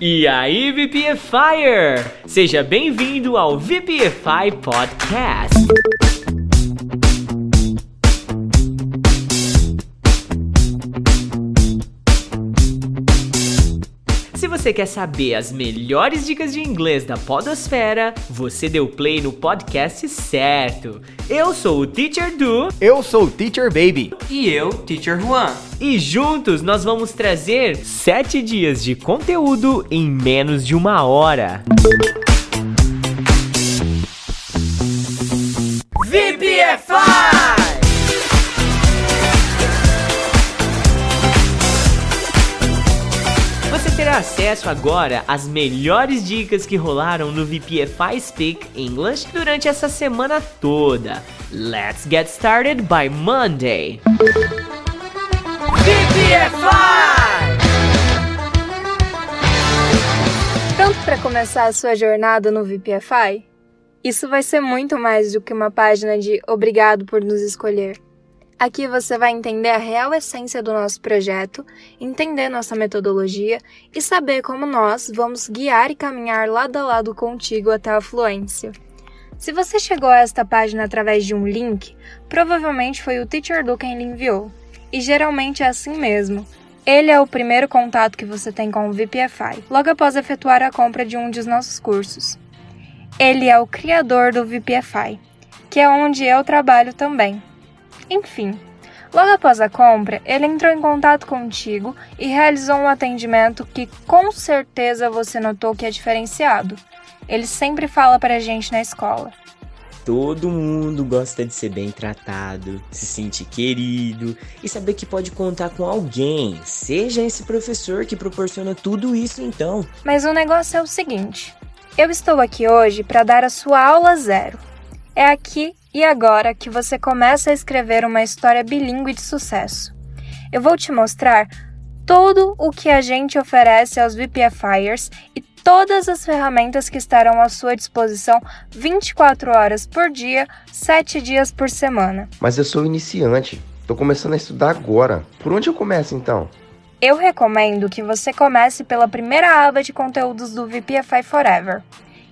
E aí, VPFire! Seja bem-vindo ao VPFI Podcast. Você quer saber as melhores dicas de inglês da Podosfera, você deu play no podcast certo. Eu sou o Teacher Du Eu sou o Teacher Baby. E eu, Teacher Juan. e juntos nós vamos trazer 7 dias de conteúdo em menos de uma hora. VPFI! Terá acesso agora às melhores dicas que rolaram no VPFI Speak English durante essa semana toda. Let's get started by Monday. VPFI! Pronto para começar a sua jornada no VPFI? Isso vai ser muito mais do que uma página de obrigado por nos escolher. Aqui você vai entender a real essência do nosso projeto, entender nossa metodologia e saber como nós vamos guiar e caminhar lado a lado contigo até a fluência. Se você chegou a esta página através de um link, provavelmente foi o Teacher Do quem lhe enviou. E geralmente é assim mesmo. Ele é o primeiro contato que você tem com o VPFI, logo após efetuar a compra de um dos nossos cursos. Ele é o criador do VPFI, que é onde eu trabalho também. Enfim, logo após a compra, ele entrou em contato contigo e realizou um atendimento que com certeza você notou que é diferenciado. Ele sempre fala pra gente na escola. Todo mundo gosta de ser bem tratado, se sentir querido e saber que pode contar com alguém, seja esse professor que proporciona tudo isso então. Mas o negócio é o seguinte: eu estou aqui hoje para dar a sua aula zero. É aqui e agora que você começa a escrever uma história bilíngue de sucesso. Eu vou te mostrar tudo o que a gente oferece aos VPFires e todas as ferramentas que estarão à sua disposição 24 horas por dia, 7 dias por semana. Mas eu sou iniciante. Tô começando a estudar agora. Por onde eu começo então? Eu recomendo que você comece pela primeira aba de conteúdos do VPFI Forever,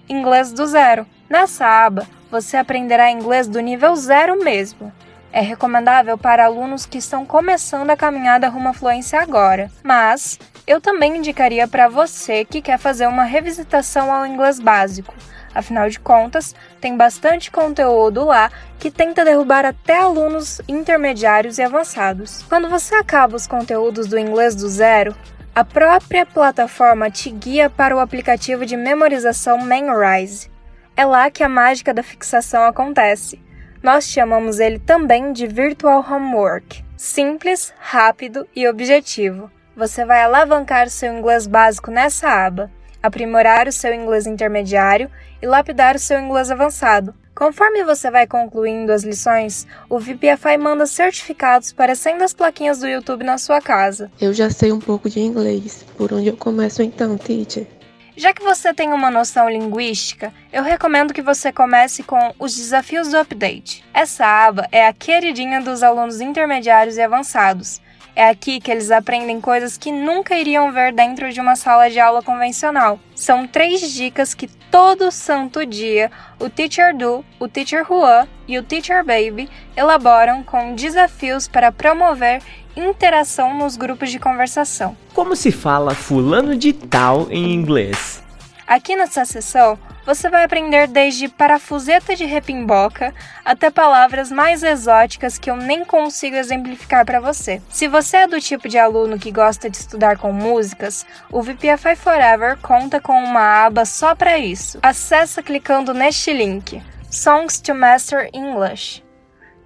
Inglês do Zero. Nessa aba, você aprenderá inglês do nível zero mesmo. É recomendável para alunos que estão começando a caminhada rumo à fluência agora, mas eu também indicaria para você que quer fazer uma revisitação ao inglês básico. Afinal de contas, tem bastante conteúdo lá que tenta derrubar até alunos intermediários e avançados. Quando você acaba os conteúdos do inglês do zero, a própria plataforma te guia para o aplicativo de memorização Memrise. É lá que a mágica da fixação acontece. Nós chamamos ele também de Virtual Homework. Simples, rápido e objetivo. Você vai alavancar seu inglês básico nessa aba, aprimorar o seu inglês intermediário e lapidar o seu inglês avançado. Conforme você vai concluindo as lições, o VPFI manda certificados parecendo as plaquinhas do YouTube na sua casa. Eu já sei um pouco de inglês. Por onde eu começo então, teacher? Já que você tem uma noção linguística, eu recomendo que você comece com os desafios do update. Essa aba é a queridinha dos alunos intermediários e avançados. É aqui que eles aprendem coisas que nunca iriam ver dentro de uma sala de aula convencional. São três dicas que todo santo dia o Teacher Do, o Teacher Juan e o Teacher Baby elaboram com desafios para promover interação nos grupos de conversação. Como se fala fulano de tal em inglês? Aqui nessa sessão, você vai aprender desde parafuseta de repimboca até palavras mais exóticas que eu nem consigo exemplificar para você. Se você é do tipo de aluno que gosta de estudar com músicas, o VPFI Forever conta com uma aba só para isso. Acesse clicando neste link: Songs to Master English.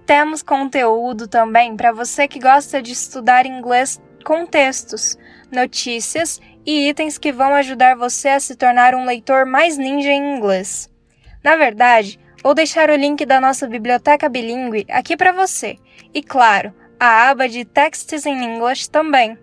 Temos conteúdo também para você que gosta de estudar inglês com textos, notícias e itens que vão ajudar você a se tornar um leitor mais ninja em inglês. Na verdade, vou deixar o link da nossa biblioteca bilíngue aqui para você. E claro, a aba de Texts in English também.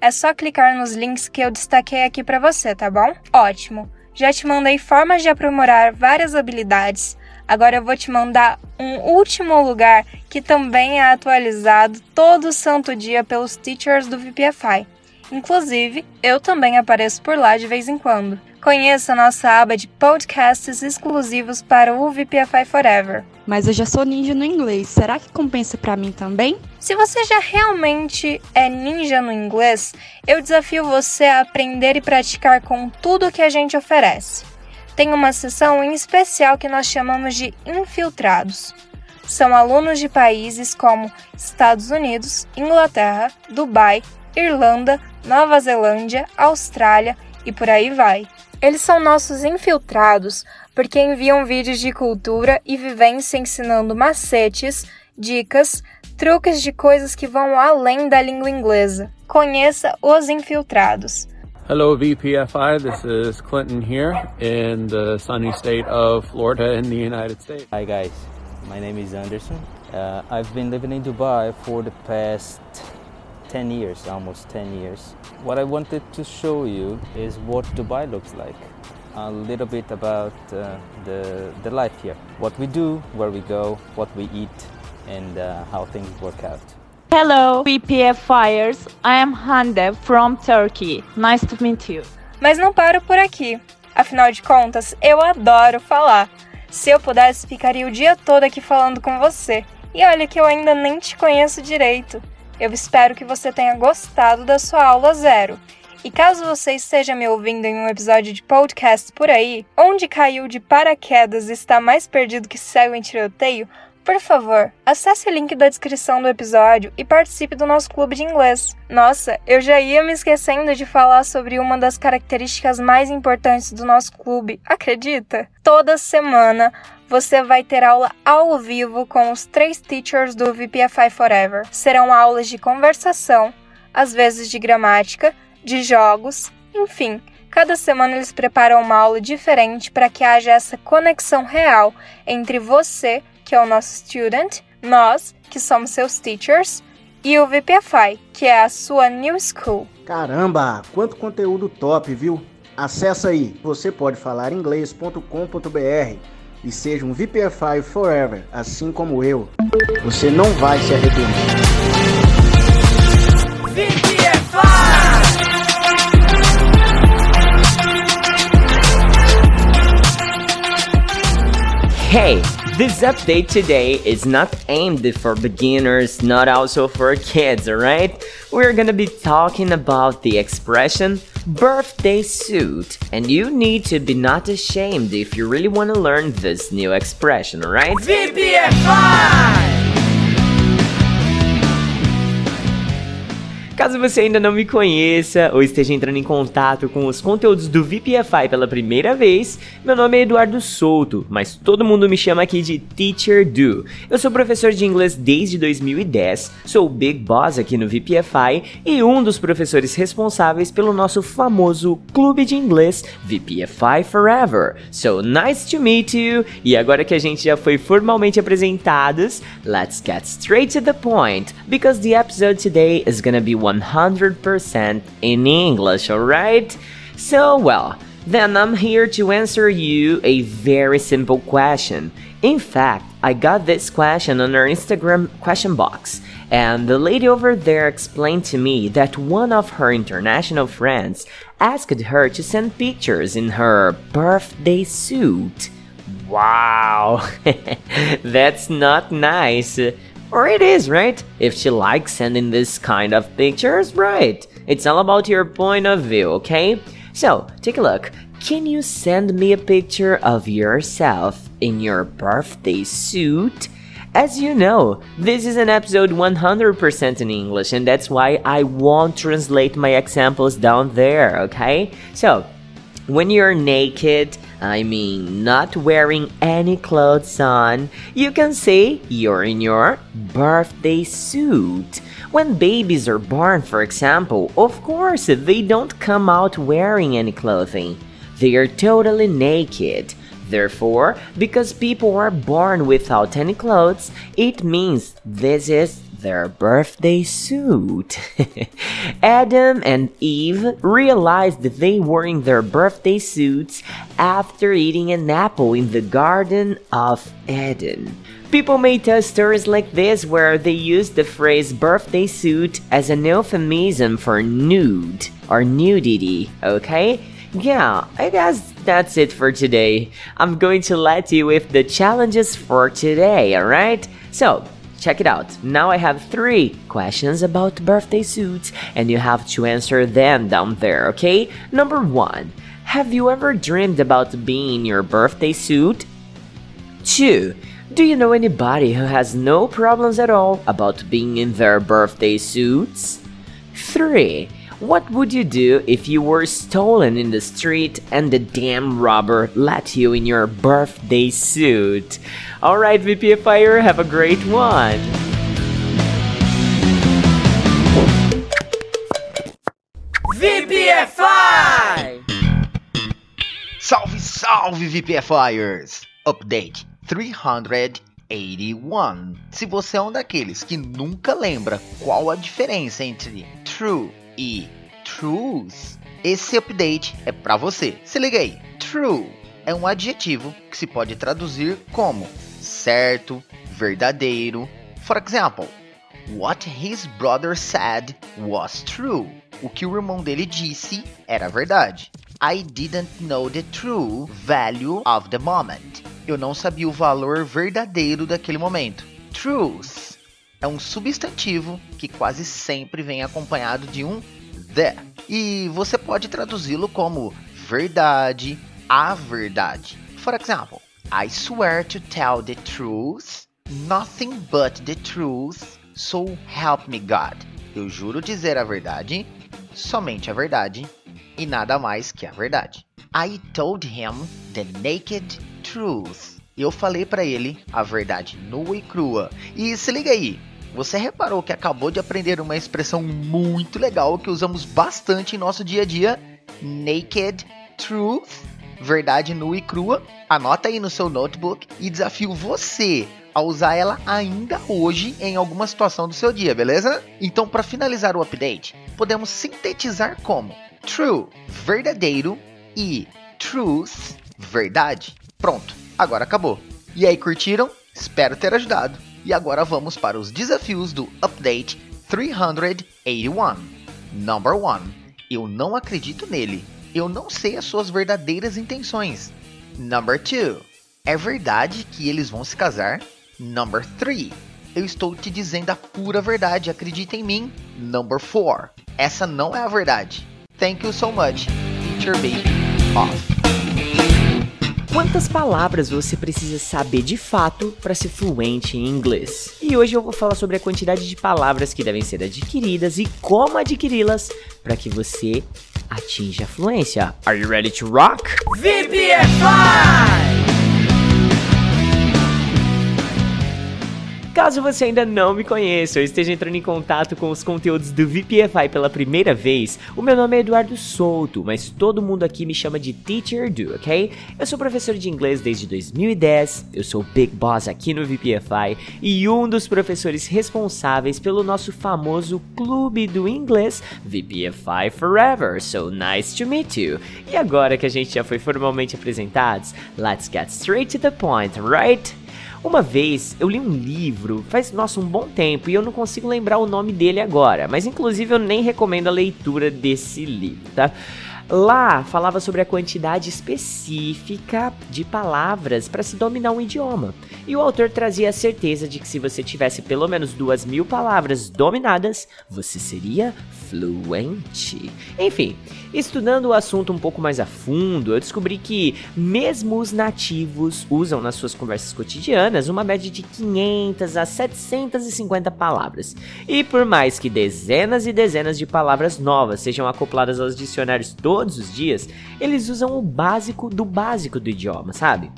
É só clicar nos links que eu destaquei aqui para você, tá bom? Ótimo! Já te mandei formas de aprimorar várias habilidades. Agora eu vou te mandar um último lugar que também é atualizado todo santo dia pelos teachers do VPFI. Inclusive, eu também apareço por lá de vez em quando. Conheça nossa aba de podcasts exclusivos para o VPFI Forever. Mas eu já sou ninja no inglês, será que compensa para mim também? Se você já realmente é ninja no inglês, eu desafio você a aprender e praticar com tudo que a gente oferece. Tem uma seção em especial que nós chamamos de infiltrados. São alunos de países como Estados Unidos, Inglaterra, Dubai, Irlanda, Nova Zelândia, Austrália e por aí vai. Eles são nossos infiltrados porque enviam vídeos de cultura e vivência ensinando macetes, dicas, truques de coisas que vão além da língua inglesa. Conheça os infiltrados. Hello, VPFI. This is Clinton here in the sunny state of Florida in the United States. Hi, guys. My name is Anderson. Uh, I've been living in Dubai for the past 10 years, almost 10 years. What I wanted to show you is what Dubai looks like. A little bit about uh, the, the life here. What we do, where we go, what we eat, and uh, how things work out. Hello, VPF Fires. I am Hande from Turkey. Nice to meet you. Mas não paro por aqui. Afinal de contas, eu adoro falar. Se eu pudesse, ficaria o dia todo aqui falando com você. E olha que eu ainda nem te conheço direito. Eu espero que você tenha gostado da sua aula zero. E caso você esteja me ouvindo em um episódio de podcast por aí, onde caiu de paraquedas e está mais perdido que cego em tiroteio, por favor, acesse o link da descrição do episódio e participe do nosso clube de inglês. Nossa, eu já ia me esquecendo de falar sobre uma das características mais importantes do nosso clube, acredita? Toda semana você vai ter aula ao vivo com os três teachers do VPFI Forever. Serão aulas de conversação, às vezes de gramática, de jogos, enfim. Cada semana eles preparam uma aula diferente para que haja essa conexão real entre você que é o nosso student, nós, que somos seus teachers, e o VPFI, que é a sua new school. Caramba, quanto conteúdo top, viu? Acesse aí, você pode falar inglês.com.br e seja um VPFI forever, assim como eu. Você não vai se arrepender. Hey, this update today is not aimed for beginners, not also for kids, alright? We're gonna be talking about the expression birthday suit, and you need to be not ashamed if you really want to learn this new expression, alright? VPFI! Caso você ainda não me conheça ou esteja entrando em contato com os conteúdos do VPFI pela primeira vez, meu nome é Eduardo Souto, mas todo mundo me chama aqui de Teacher Do. Eu sou professor de inglês desde 2010, sou o Big Boss aqui no VPFI e um dos professores responsáveis pelo nosso famoso clube de inglês VPFI Forever. So nice to meet you! E agora que a gente já foi formalmente apresentados, let's get straight to the point, because the episode today is gonna be 100% in English, alright? So, well, then I'm here to answer you a very simple question. In fact, I got this question on our Instagram question box, and the lady over there explained to me that one of her international friends asked her to send pictures in her birthday suit. Wow, that's not nice. Or it is, right? If she likes sending this kind of pictures, right? It's all about your point of view, okay? So, take a look. Can you send me a picture of yourself in your birthday suit? As you know, this is an episode 100% in English, and that's why I won't translate my examples down there, okay? So, when you're naked, I mean not wearing any clothes on, you can say you're in your birthday suit. When babies are born, for example, of course they don't come out wearing any clothing. They are totally naked. Therefore, because people are born without any clothes, it means this is their birthday suit. Adam and Eve realized that they were in their birthday suits after eating an apple in the Garden of Eden. People may tell stories like this where they use the phrase birthday suit as an euphemism for nude or nudity, okay? Yeah, I guess that's it for today. I'm going to let you with the challenges for today, alright? So, check it out. Now I have three questions about birthday suits, and you have to answer them down there, okay? Number one Have you ever dreamed about being in your birthday suit? Two, do you know anybody who has no problems at all about being in their birthday suits? 3. What would you do if you were stolen in the street and the damn robber let you in your birthday suit? Alright, VPFire, have a great one! VPFI! Salve, salve, VPFires! Update 381. Se você é um daqueles que nunca lembra qual a diferença entre true e truth, esse update é para você. Se liga aí. True é um adjetivo que se pode traduzir como certo, verdadeiro. For example, what his brother said was true. O que o irmão dele disse era verdade. I didn't know the true value of the moment. Eu não sabia o valor verdadeiro daquele momento. Truth é um substantivo que quase sempre vem acompanhado de um the. E você pode traduzi-lo como verdade, a verdade. For example, I swear to tell the truth, nothing but the truth, so help me God. Eu juro dizer a verdade, somente a verdade e nada mais que a verdade. I told him the naked truth. Eu falei para ele a verdade nua e crua. E se liga aí, você reparou que acabou de aprender uma expressão muito legal que usamos bastante em nosso dia a dia? Naked truth, verdade nua e crua. Anota aí no seu notebook e desafio você a usar ela ainda hoje em alguma situação do seu dia, beleza? Então, para finalizar o update, podemos sintetizar como true, verdadeiro e truth, verdade. Pronto, agora acabou. E aí, curtiram? Espero ter ajudado. E agora vamos para os desafios do Update 381. Number 1. Eu não acredito nele. Eu não sei as suas verdadeiras intenções. Number 2. É verdade que eles vão se casar? Number 3. Eu estou te dizendo a pura verdade, acredita em mim. Number 4. Essa não é a verdade. Thank you so much. Teacher Baby off. Quantas palavras você precisa saber de fato para ser fluente em inglês? E hoje eu vou falar sobre a quantidade de palavras que devem ser adquiridas e como adquiri-las para que você atinja a fluência. Are you ready to rock? VPFI! Caso você ainda não me conheça ou esteja entrando em contato com os conteúdos do VPFI pela primeira vez, o meu nome é Eduardo Souto, mas todo mundo aqui me chama de Teacher Do, ok? Eu sou professor de inglês desde 2010, eu sou o Big Boss aqui no VPFI e um dos professores responsáveis pelo nosso famoso clube do inglês VPFI Forever, so nice to meet you. E agora que a gente já foi formalmente apresentados, let's get straight to the point, right? Uma vez eu li um livro, faz nossa um bom tempo, e eu não consigo lembrar o nome dele agora, mas inclusive eu nem recomendo a leitura desse livro, tá? Lá falava sobre a quantidade específica de palavras para se dominar um idioma. E o autor trazia a certeza de que se você tivesse pelo menos duas mil palavras dominadas, você seria fluente. Enfim, estudando o assunto um pouco mais a fundo, eu descobri que mesmo os nativos usam nas suas conversas cotidianas uma média de 500 a 750 palavras. E por mais que dezenas e dezenas de palavras novas sejam acopladas aos dicionários todos os dias, eles usam o básico do básico do idioma, sabe?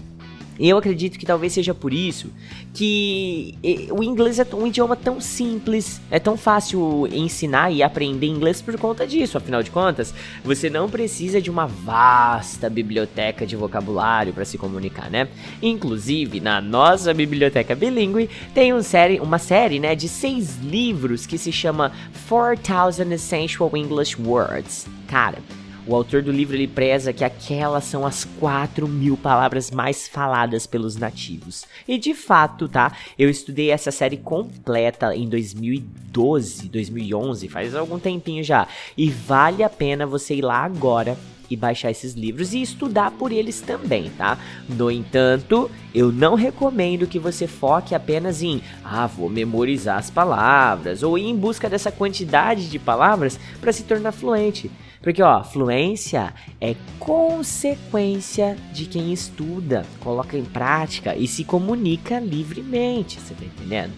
Eu acredito que talvez seja por isso que o inglês é um idioma tão simples, é tão fácil ensinar e aprender inglês por conta disso. Afinal de contas, você não precisa de uma vasta biblioteca de vocabulário para se comunicar, né? Inclusive, na nossa biblioteca bilíngue tem um série, uma série né, de seis livros que se chama 4000 Essential English Words. Cara, o autor do livro ele preza que aquelas são as 4 mil palavras mais faladas pelos nativos. E de fato, tá? Eu estudei essa série completa em 2012, 2011, faz algum tempinho já. E vale a pena você ir lá agora e baixar esses livros e estudar por eles também, tá? No entanto, eu não recomendo que você foque apenas em, ah, vou memorizar as palavras ou ir em busca dessa quantidade de palavras para se tornar fluente. Porque, ó, fluência é consequência de quem estuda, coloca em prática e se comunica livremente, você tá entendendo?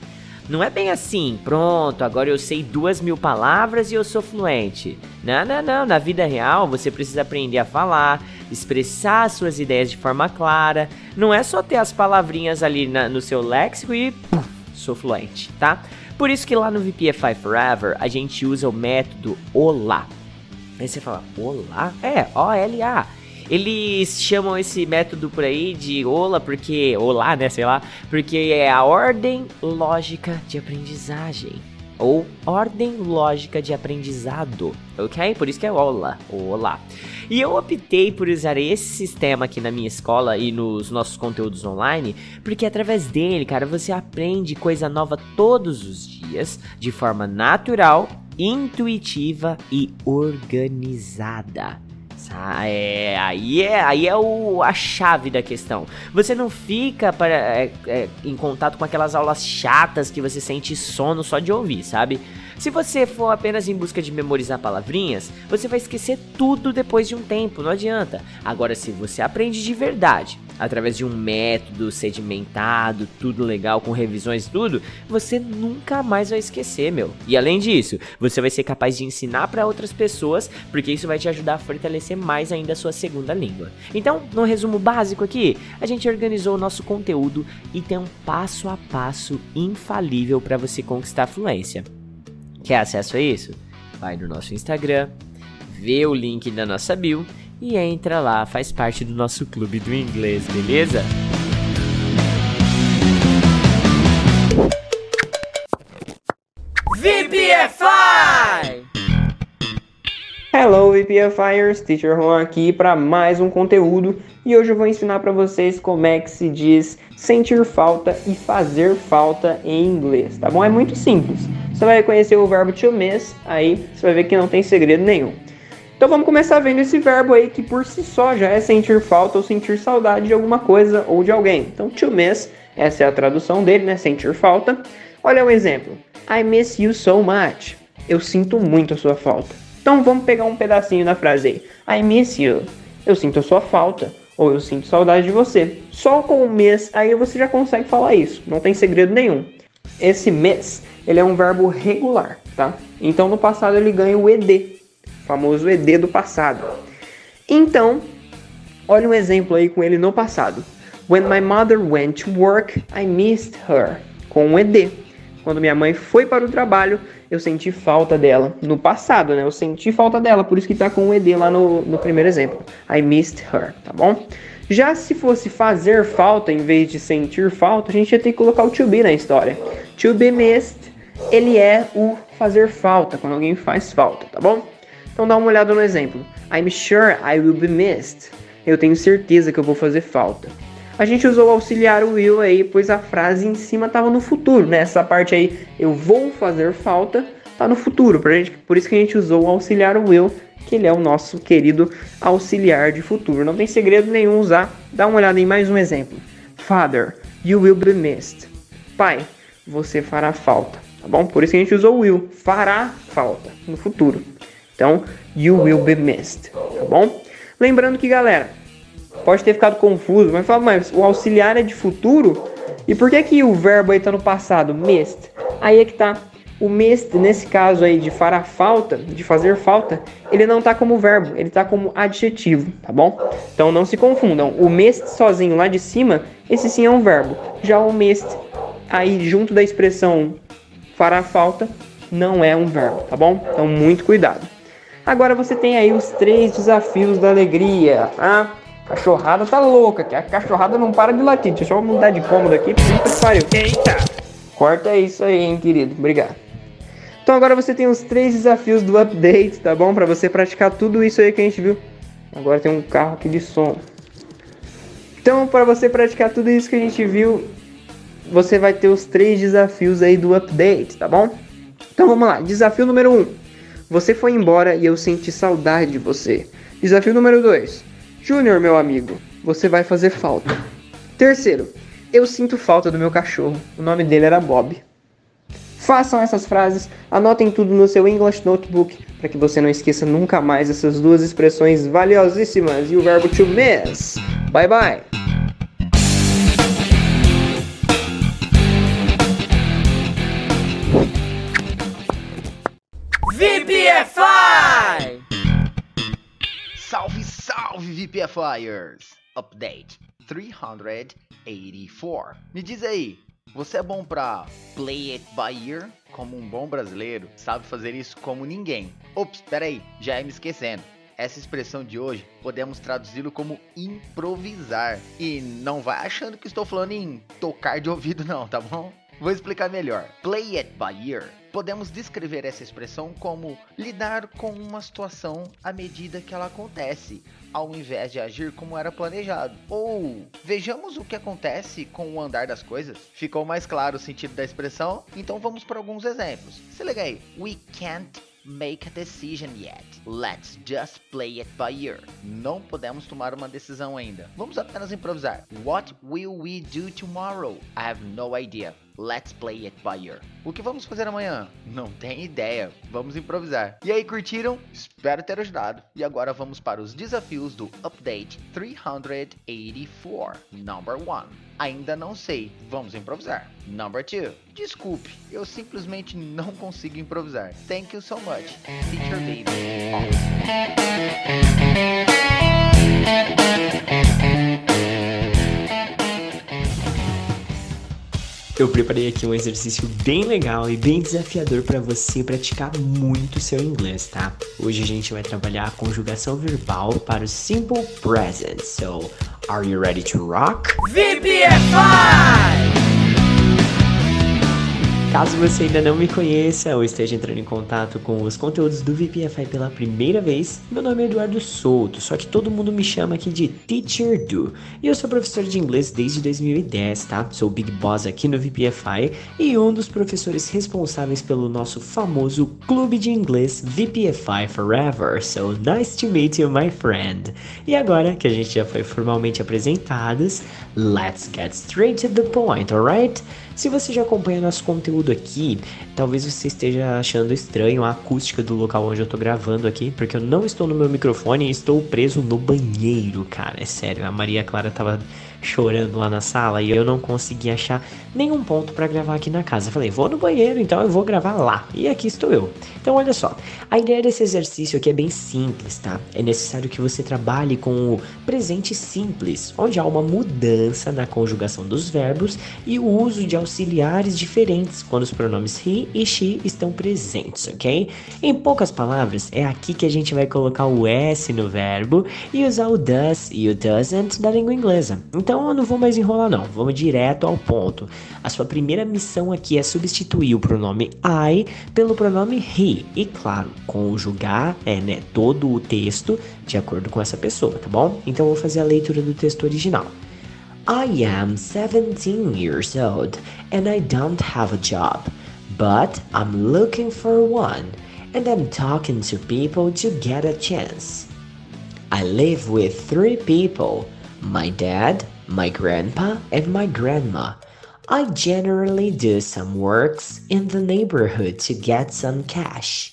Não é bem assim, pronto, agora eu sei duas mil palavras e eu sou fluente. Não, não, não. Na vida real, você precisa aprender a falar, expressar suas ideias de forma clara. Não é só ter as palavrinhas ali na, no seu léxico e puf, sou fluente, tá? Por isso que lá no VPFI Forever a gente usa o método OLA. Aí você fala, olá? É, O-L-A. Eles chamam esse método por aí de OLA porque. Olá, né? Sei lá. Porque é a ordem lógica de aprendizagem. Ou ordem lógica de aprendizado. Ok? Por isso que é OLA. Olá. E eu optei por usar esse sistema aqui na minha escola e nos nossos conteúdos online, porque através dele, cara, você aprende coisa nova todos os dias, de forma natural intuitiva e organizada. É, aí é, aí é o, a chave da questão. Você não fica para, é, é, em contato com aquelas aulas chatas que você sente sono só de ouvir, sabe? Se você for apenas em busca de memorizar palavrinhas, você vai esquecer tudo depois de um tempo, não adianta. Agora, se você aprende de verdade, através de um método sedimentado, tudo legal, com revisões e tudo, você nunca mais vai esquecer, meu. E além disso, você vai ser capaz de ensinar para outras pessoas, porque isso vai te ajudar a fortalecer mais ainda a sua segunda língua. Então, no resumo básico aqui, a gente organizou o nosso conteúdo e tem um passo a passo infalível para você conquistar a fluência. Quer acesso a isso? Vai no nosso Instagram, vê o link da nossa bio e entra lá, faz parte do nosso clube do inglês, beleza? VPFI! Hello VPFIers, Teacher Juan aqui para mais um conteúdo e hoje eu vou ensinar para vocês como é que se diz sentir falta e fazer falta em inglês, tá bom? É muito simples. Você vai conhecer o verbo to miss, aí você vai ver que não tem segredo nenhum. Então vamos começar vendo esse verbo aí que por si só já é sentir falta ou sentir saudade de alguma coisa ou de alguém. Então to miss, essa é a tradução dele, né? Sentir falta. Olha um exemplo. I miss you so much. Eu sinto muito a sua falta. Então vamos pegar um pedacinho da frase aí. I miss you. Eu sinto a sua falta. Ou eu sinto saudade de você. Só com o miss aí você já consegue falar isso. Não tem segredo nenhum. Esse miss ele é um verbo regular, tá? Então no passado ele ganha o ed, famoso ed do passado. Então, olha um exemplo aí com ele no passado. When my mother went to work, I missed her. Com o ed. Quando minha mãe foi para o trabalho, eu senti falta dela. No passado, né? Eu senti falta dela, por isso que tá com o ed lá no, no primeiro exemplo. I missed her, tá bom? Já se fosse fazer falta em vez de sentir falta, a gente ia ter que colocar o to be na história. To be missed ele é o fazer falta, quando alguém faz falta, tá bom? Então dá uma olhada no exemplo. I'm sure I will be missed. Eu tenho certeza que eu vou fazer falta. A gente usou o auxiliar will aí, pois a frase em cima estava no futuro, né? Essa parte aí, eu vou fazer falta, tá no futuro. Por, gente, por isso que a gente usou o auxiliar will, que ele é o nosso querido auxiliar de futuro. Não tem segredo nenhum usar. Dá uma olhada em mais um exemplo. Father, you will be missed. Pai, você fará falta tá bom? Por isso que a gente usou will, fará falta no futuro. Então, you will be missed, tá bom? Lembrando que, galera, pode ter ficado confuso, mas fala, mas o auxiliar é de futuro? E por que que o verbo aí tá no passado, missed? Aí é que tá. O missed, nesse caso aí de fará falta, de fazer falta, ele não tá como verbo, ele tá como adjetivo, tá bom? Então não se confundam. O missed sozinho lá de cima, esse sim é um verbo. Já o missed aí junto da expressão fará falta, não é um verbo, tá bom? Então muito cuidado. Agora você tem aí os três desafios da alegria, tá? Cachorrada tá louca, que a cachorrada não para de latir. Deixa eu mudar de cômodo aqui, puta que pariu. Eita! Corta isso aí, hein, querido. Obrigado. Então agora você tem os três desafios do update, tá bom? Para você praticar tudo isso aí que a gente viu. Agora tem um carro aqui de som. Então, para você praticar tudo isso que a gente viu, você vai ter os três desafios aí do update, tá bom? Então vamos lá. Desafio número 1. Um, você foi embora e eu senti saudade de você. Desafio número 2. Júnior, meu amigo, você vai fazer falta. Terceiro. Eu sinto falta do meu cachorro. O nome dele era Bob. Façam essas frases, anotem tudo no seu English Notebook para que você não esqueça nunca mais essas duas expressões valiosíssimas e o verbo to miss. Bye bye! Salve, VPFIers! Update 384. Me diz aí, você é bom pra play it by ear? Como um bom brasileiro, sabe fazer isso como ninguém. Ops, peraí, já ia me esquecendo. Essa expressão de hoje podemos traduzi-lo como improvisar. E não vai achando que estou falando em tocar de ouvido, não, tá bom? Vou explicar melhor. Play it by ear. Podemos descrever essa expressão como lidar com uma situação à medida que ela acontece, ao invés de agir como era planejado. Ou vejamos o que acontece com o andar das coisas. Ficou mais claro o sentido da expressão? Então vamos para alguns exemplos. Se liga aí. We can't make a decision yet. Let's just play it by ear. Não podemos tomar uma decisão ainda. Vamos apenas improvisar. What will we do tomorrow? I have no idea. Let's play it by ear. O que vamos fazer amanhã? Não tem ideia. Vamos improvisar. E aí, curtiram? Espero ter ajudado. E agora vamos para os desafios do Update 384. Number 1. Ainda não sei. Vamos improvisar. Number 2. Desculpe, eu simplesmente não consigo improvisar. Thank you so much. Teacher Baby. Eu preparei aqui um exercício bem legal e bem desafiador para você praticar muito seu inglês, tá? Hoje a gente vai trabalhar a conjugação verbal para o simple present. So, are you ready to rock? VPFI! Caso você ainda não me conheça ou esteja entrando em contato com os conteúdos do VPFI pela primeira vez, meu nome é Eduardo Souto, só que todo mundo me chama aqui de Teacher Do. E eu sou professor de inglês desde 2010, tá? Sou Big Boss aqui no VPFI e um dos professores responsáveis pelo nosso famoso clube de inglês VPFI Forever. So nice to meet you, my friend. E agora que a gente já foi formalmente apresentados, let's get straight to the point, alright? Se você já acompanha nosso conteúdo aqui, talvez você esteja achando estranho a acústica do local onde eu tô gravando aqui, porque eu não estou no meu microfone estou preso no banheiro, cara. É sério, a Maria Clara tava chorando lá na sala e eu não consegui achar nenhum ponto para gravar aqui na casa. Falei, vou no banheiro, então eu vou gravar lá. E aqui estou eu. Então olha só, a ideia desse exercício aqui é bem simples, tá? É necessário que você trabalhe com o presente simples, onde há uma mudança na conjugação dos verbos e o uso de auxiliares diferentes quando os pronomes he e she estão presentes, ok? Em poucas palavras, é aqui que a gente vai colocar o S no verbo e usar o does e o doesn't da língua inglesa. Eu não vou mais enrolar não, vamos direto ao ponto. A sua primeira missão aqui é substituir o pronome I pelo pronome he e claro, conjugar é, né, todo o texto de acordo com essa pessoa, tá bom? Então eu vou fazer a leitura do texto original. I am 17 years old and I don't have a job, but I'm looking for one and I'm talking to people to get a chance. I live with three people my dad, my grandpa, and my grandma. I generally do some works in the neighborhood to get some cash.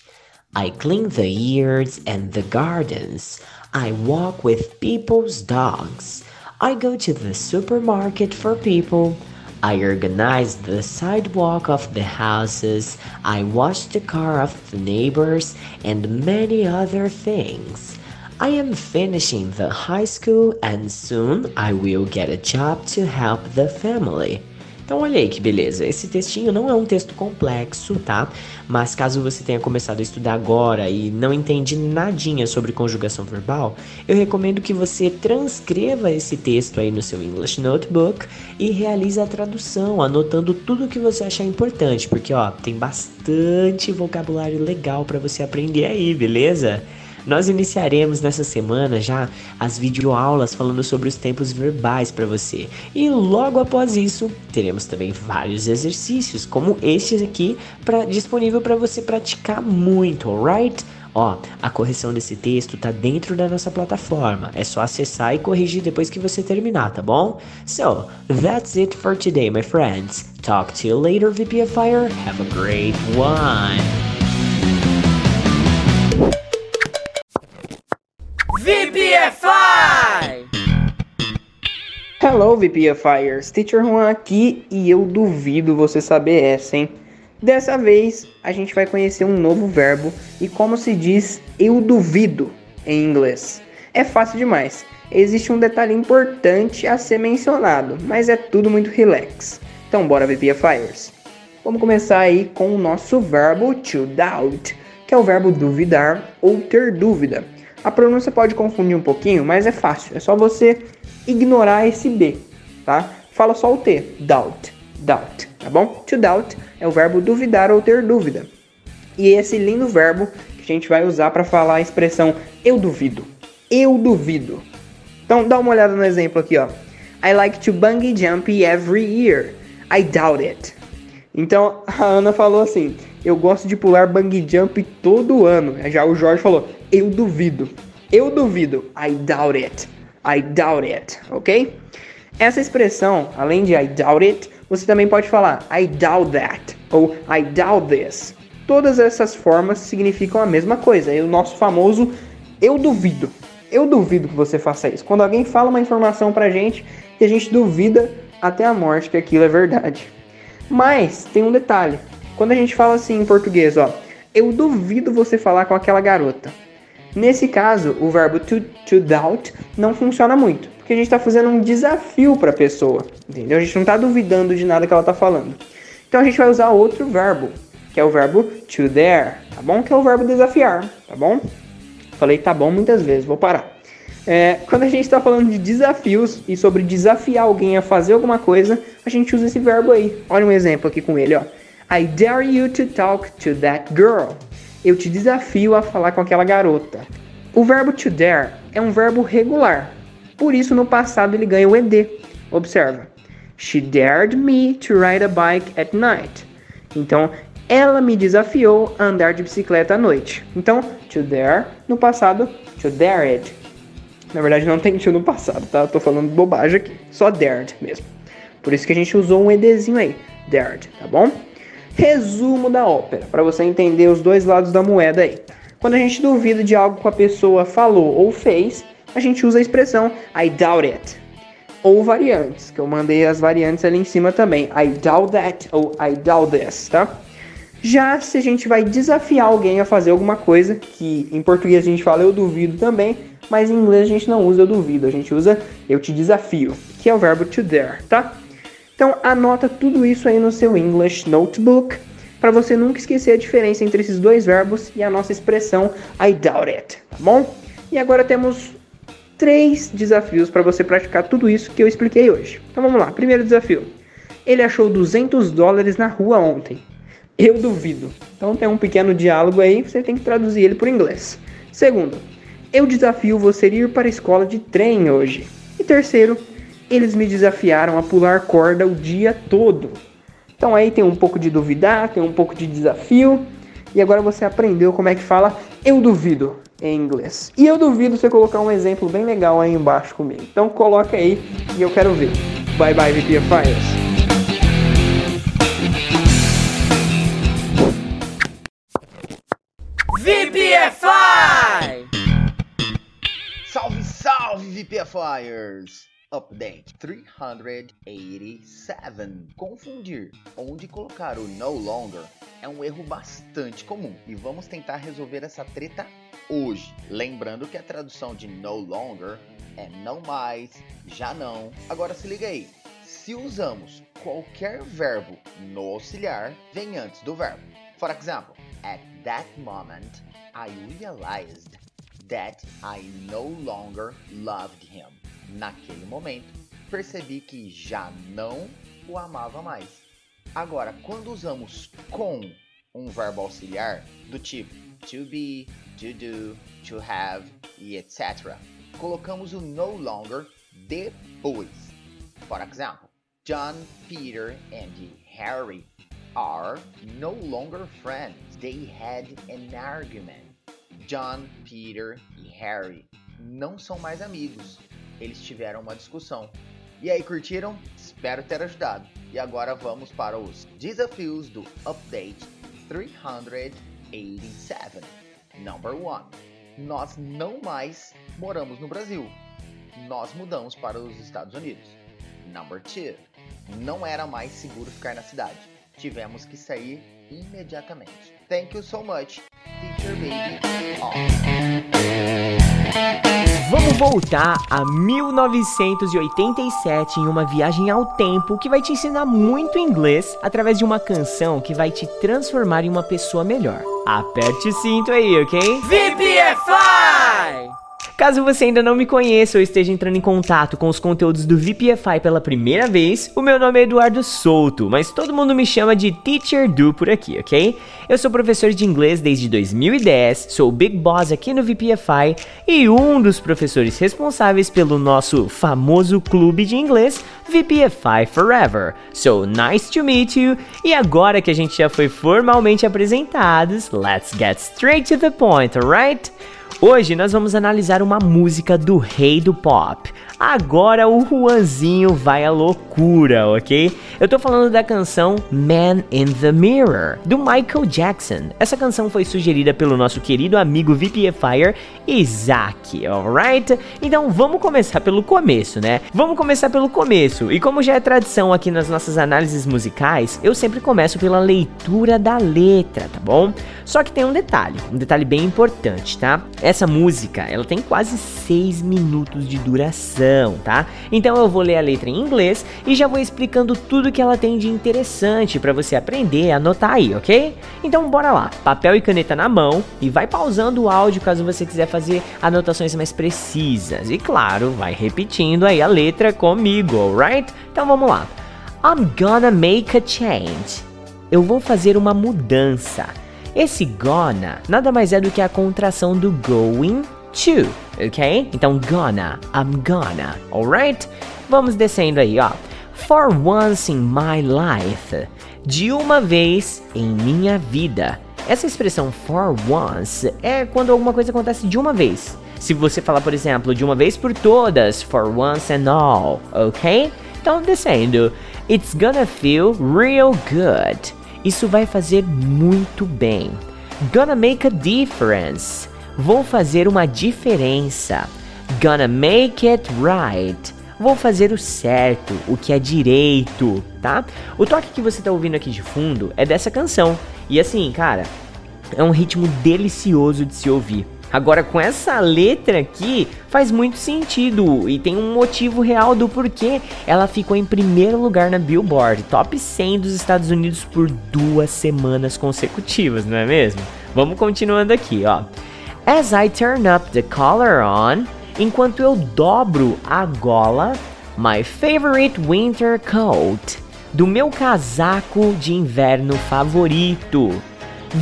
I clean the yards and the gardens. I walk with people's dogs. I go to the supermarket for people. I organize the sidewalk of the houses, I wash the car of the neighbors, and many other things. I am finishing the high school and soon I will get a job to help the family. Então olha aí que beleza, esse textinho não é um texto complexo, tá? Mas caso você tenha começado a estudar agora e não entende nadinha sobre conjugação verbal, eu recomendo que você transcreva esse texto aí no seu English Notebook e realize a tradução, anotando tudo que você achar importante, porque ó, tem bastante vocabulário legal para você aprender aí, beleza? Nós iniciaremos nessa semana já as videoaulas falando sobre os tempos verbais para você. E logo após isso, teremos também vários exercícios, como estes aqui, pra, disponível para você praticar muito, alright? Ó, a correção desse texto tá dentro da nossa plataforma. É só acessar e corrigir depois que você terminar, tá bom? So, that's it for today, my friends. Talk to you later, VPFire. Have a great one. Hello, VPFires! Teacher Juan aqui e eu duvido você saber essa, hein? Dessa vez a gente vai conhecer um novo verbo e como se diz eu duvido em inglês. É fácil demais. Existe um detalhe importante a ser mencionado, mas é tudo muito relax. Então bora VPFires! Vamos começar aí com o nosso verbo to doubt, que é o verbo duvidar ou ter dúvida. A pronúncia pode confundir um pouquinho, mas é fácil. É só você ignorar esse B, tá? Fala só o T, doubt, doubt, tá bom? To doubt é o verbo duvidar ou ter dúvida. E esse lindo verbo que a gente vai usar para falar a expressão eu duvido. Eu duvido. Então dá uma olhada no exemplo aqui, ó. I like to bungee jump every year. I doubt it. Então a Ana falou assim: Eu gosto de pular bungee jump todo ano. Já o Jorge falou: Eu duvido. Eu duvido. I doubt it. I doubt it. Ok? Essa expressão, além de I doubt it, você também pode falar I doubt that ou I doubt this. Todas essas formas significam a mesma coisa. É o nosso famoso eu duvido. Eu duvido que você faça isso. Quando alguém fala uma informação pra gente e a gente duvida até a morte que aquilo é verdade. Mas tem um detalhe. Quando a gente fala assim em português, ó, eu duvido você falar com aquela garota. Nesse caso, o verbo to, to doubt não funciona muito, porque a gente está fazendo um desafio para a pessoa, entendeu? A gente não está duvidando de nada que ela está falando. Então a gente vai usar outro verbo, que é o verbo to dare, tá bom? Que é o verbo desafiar, tá bom? Falei tá bom muitas vezes, vou parar. É, quando a gente está falando de desafios e sobre desafiar alguém a fazer alguma coisa, a gente usa esse verbo aí. Olha um exemplo aqui com ele, ó. I dare you to talk to that girl. Eu te desafio a falar com aquela garota. O verbo to dare é um verbo regular. Por isso no passado ele ganha o ed. Observa. She dared me to ride a bike at night. Então, ela me desafiou a andar de bicicleta à noite. Então, to dare no passado, to dare it. Na verdade não tem to no passado, tá? Eu tô falando bobagem aqui. Só dared mesmo. Por isso que a gente usou um edzinho aí. Dared, tá bom? Resumo da ópera, para você entender os dois lados da moeda aí. Quando a gente duvida de algo que a pessoa falou ou fez, a gente usa a expressão I doubt it. Ou variantes, que eu mandei as variantes ali em cima também. I doubt that ou I doubt this, tá? Já se a gente vai desafiar alguém a fazer alguma coisa, que em português a gente fala eu duvido também, mas em inglês a gente não usa eu duvido, a gente usa eu te desafio, que é o verbo to dare, tá? Então anota tudo isso aí no seu English Notebook para você nunca esquecer a diferença entre esses dois verbos e a nossa expressão I doubt it, tá bom? E agora temos três desafios para você praticar tudo isso que eu expliquei hoje. Então vamos lá. Primeiro desafio. Ele achou 200 dólares na rua ontem. Eu duvido. Então tem um pequeno diálogo aí, você tem que traduzir ele por inglês. Segundo, eu desafio você ir para a escola de trem hoje. E terceiro, eles me desafiaram a pular corda o dia todo. Então aí tem um pouco de duvidar, tem um pouco de desafio. E agora você aprendeu como é que fala eu duvido em inglês. E eu duvido você colocar um exemplo bem legal aí embaixo comigo. Então coloca aí e eu quero ver. Bye bye VPFires. VPFI! Salve, salve, VPFires! Update 387. Confundir onde colocar o no longer é um erro bastante comum e vamos tentar resolver essa treta hoje. Lembrando que a tradução de no longer é não mais, já não. Agora se liga aí. Se usamos qualquer verbo no auxiliar, vem antes do verbo. For example, at that moment I realized that I no longer loved him. Naquele momento, percebi que já não o amava mais. Agora, quando usamos com um verbo auxiliar do tipo to be, to do, to have e etc., colocamos o no longer depois. For example, John, Peter, and Harry are no longer friends. They had an argument. John, Peter e Harry não são mais amigos. Eles tiveram uma discussão. E aí, curtiram? Espero ter ajudado. E agora vamos para os desafios do Update 387. Number 1. Nós não mais moramos no Brasil. Nós mudamos para os Estados Unidos. Number 2. Não era mais seguro ficar na cidade. Tivemos que sair imediatamente. Thank you so much, Teacher Baby. Vamos voltar a 1987 em uma viagem ao tempo que vai te ensinar muito inglês através de uma canção que vai te transformar em uma pessoa melhor. Aperte o cinto aí, ok? VPFI! Caso você ainda não me conheça ou esteja entrando em contato com os conteúdos do VPFI pela primeira vez, o meu nome é Eduardo Souto, mas todo mundo me chama de Teacher Do por aqui, ok? Eu sou professor de inglês desde 2010, sou Big Boss aqui no VPFI e um dos professores responsáveis pelo nosso famoso clube de inglês VPFI Forever. So nice to meet you. E agora que a gente já foi formalmente apresentados, let's get straight to the point, alright? Hoje nós vamos analisar uma música do rei do pop. Agora o Juanzinho vai à loucura, ok? Eu tô falando da canção Man in the Mirror, do Michael Jackson. Essa canção foi sugerida pelo nosso querido amigo VPFire Isaac, alright? Então vamos começar pelo começo, né? Vamos começar pelo começo. E como já é tradição aqui nas nossas análises musicais, eu sempre começo pela leitura da letra, tá bom? Só que tem um detalhe, um detalhe bem importante, tá? Essa música, ela tem quase 6 minutos de duração tá? Então eu vou ler a letra em inglês e já vou explicando tudo que ela tem de interessante para você aprender, anotar aí, ok? Então bora lá, papel e caneta na mão e vai pausando o áudio caso você quiser fazer anotações mais precisas. E claro, vai repetindo aí a letra comigo, alright? Então vamos lá. I'm gonna make a change. Eu vou fazer uma mudança. Esse gonna nada mais é do que a contração do going to, ok? Então, gonna, I'm gonna, alright? Vamos descendo aí, ó. For once in my life, de uma vez em minha vida. Essa expressão for once é quando alguma coisa acontece de uma vez. Se você falar, por exemplo, de uma vez por todas, for once and all, ok? Então, descendo. It's gonna feel real good. Isso vai fazer muito bem. Gonna make a difference. Vou fazer uma diferença. Gonna make it right. Vou fazer o certo, o que é direito, tá? O toque que você tá ouvindo aqui de fundo é dessa canção. E assim, cara, é um ritmo delicioso de se ouvir. Agora, com essa letra aqui, faz muito sentido e tem um motivo real do porquê ela ficou em primeiro lugar na Billboard, top 100 dos Estados Unidos por duas semanas consecutivas, não é mesmo? Vamos continuando aqui, ó. As I turn up the collar on, enquanto eu dobro a gola, my favorite winter coat, do meu casaco de inverno favorito.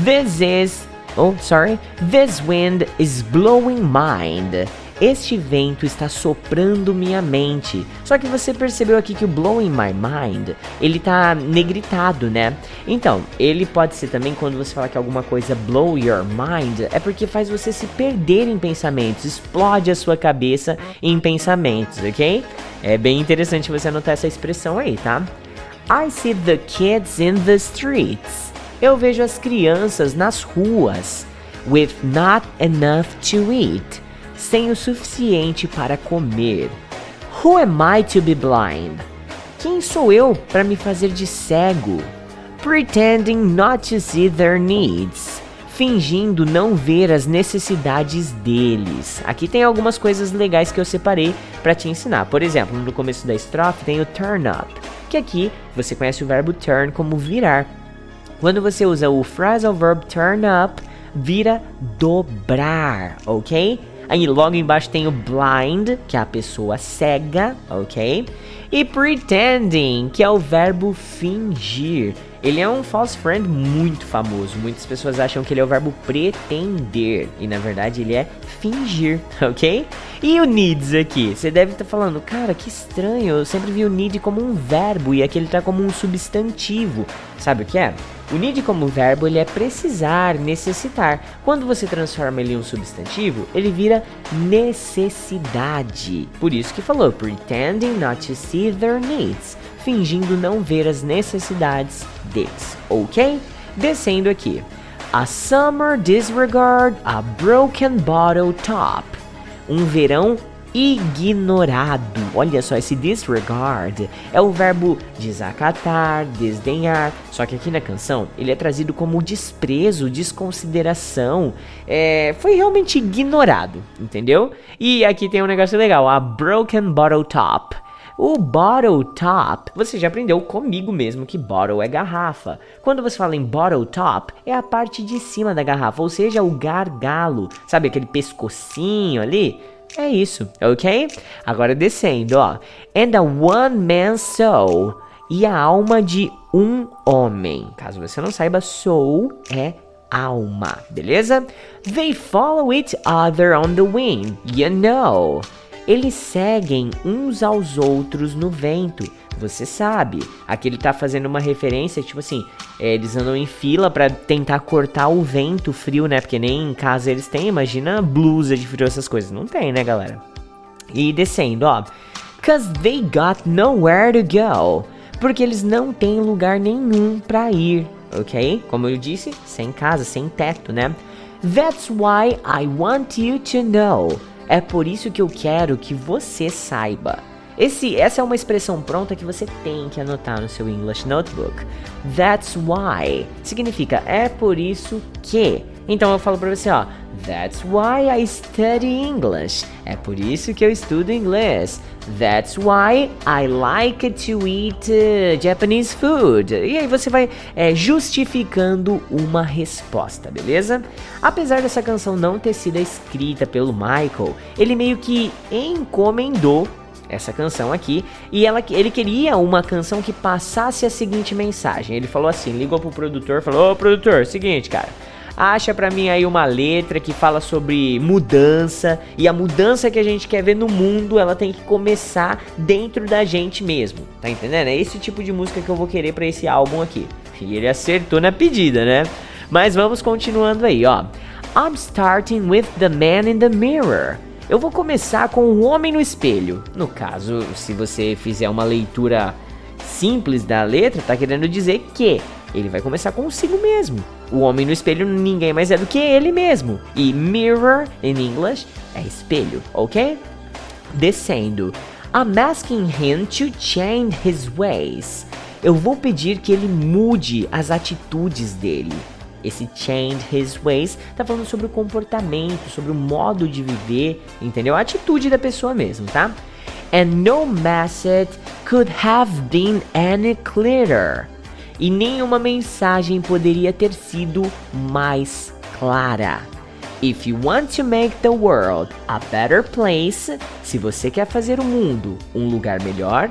This is, oh sorry, this wind is blowing mind. Este vento está soprando minha mente. Só que você percebeu aqui que o blowing my mind, ele tá negritado, né? Então, ele pode ser também quando você fala que alguma coisa blow your mind, é porque faz você se perder em pensamentos, explode a sua cabeça em pensamentos, ok? É bem interessante você anotar essa expressão aí, tá? I see the kids in the streets. Eu vejo as crianças nas ruas with not enough to eat sem o suficiente para comer. Who am I to be blind? Quem sou eu para me fazer de cego? Pretending not to see their needs. Fingindo não ver as necessidades deles. Aqui tem algumas coisas legais que eu separei para te ensinar. Por exemplo, no começo da estrofe tem o turn up, que aqui você conhece o verbo turn como virar. Quando você usa o phrasal verb turn up, vira dobrar, ok? Aí logo embaixo tem o blind, que é a pessoa cega, ok? E pretending, que é o verbo fingir. Ele é um false friend muito famoso. Muitas pessoas acham que ele é o verbo pretender. E na verdade ele é fingir, ok? E o needs aqui? Você deve estar tá falando, cara, que estranho. Eu sempre vi o need como um verbo e aqui ele está como um substantivo. Sabe o que é? O need como verbo ele é precisar, necessitar. Quando você transforma ele em um substantivo, ele vira necessidade. Por isso que falou pretending not to see their needs, fingindo não ver as necessidades deles, ok? Descendo aqui. A summer disregard a broken bottle top. Um verão ignorado. Olha só, esse disregard é o verbo desacatar, desdenhar. Só que aqui na canção ele é trazido como desprezo, desconsideração. É, foi realmente ignorado, entendeu? E aqui tem um negócio legal: a broken bottle top. O bottle top, você já aprendeu comigo mesmo que bottle é garrafa. Quando você fala em bottle top, é a parte de cima da garrafa, ou seja, o gargalo. Sabe aquele pescocinho ali? É isso, ok? Agora descendo, ó. And a one man soul. E a alma de um homem. Caso você não saiba, soul é alma, beleza? They follow each other on the wind, you know. Eles seguem uns aos outros no vento você sabe. Aqui ele tá fazendo uma referência, tipo assim, é, eles andam em fila para tentar cortar o vento frio, né? Porque nem em casa eles têm, imagina blusa de frio, essas coisas. Não tem, né, galera? E descendo, ó. Cause they got nowhere to go. Porque eles não têm lugar nenhum para ir, ok? Como eu disse, sem casa, sem teto, né? That's why I want you to know. É por isso que eu quero que você saiba. Esse, essa é uma expressão pronta que você tem que anotar no seu English Notebook. That's why significa é por isso que. Então eu falo para você, ó, That's why I study English. É por isso que eu estudo inglês. That's why I like to eat uh, Japanese food. E aí você vai é, justificando uma resposta, beleza? Apesar dessa canção não ter sido escrita pelo Michael, ele meio que encomendou essa canção aqui e ela, ele queria uma canção que passasse a seguinte mensagem. Ele falou assim, ligou pro produtor, falou: "Ô produtor, seguinte, cara, acha para mim aí uma letra que fala sobre mudança e a mudança que a gente quer ver no mundo, ela tem que começar dentro da gente mesmo. Tá entendendo? É esse tipo de música que eu vou querer para esse álbum aqui. E ele acertou na pedida, né? Mas vamos continuando aí, ó. I'm starting with the man in the mirror. Eu vou começar com o homem no espelho. No caso, se você fizer uma leitura simples da letra, tá querendo dizer que ele vai começar consigo mesmo. O homem no espelho ninguém mais é do que ele mesmo. E mirror em inglês é espelho, ok? Descendo. I'm asking him to change his ways. Eu vou pedir que ele mude as atitudes dele. Esse change his ways tá falando sobre o comportamento, sobre o modo de viver, entendeu? A atitude da pessoa mesmo, tá? And no message could have been any clearer. E nenhuma mensagem poderia ter sido mais clara. If you want to make the world a better place, se você quer fazer o mundo um lugar melhor,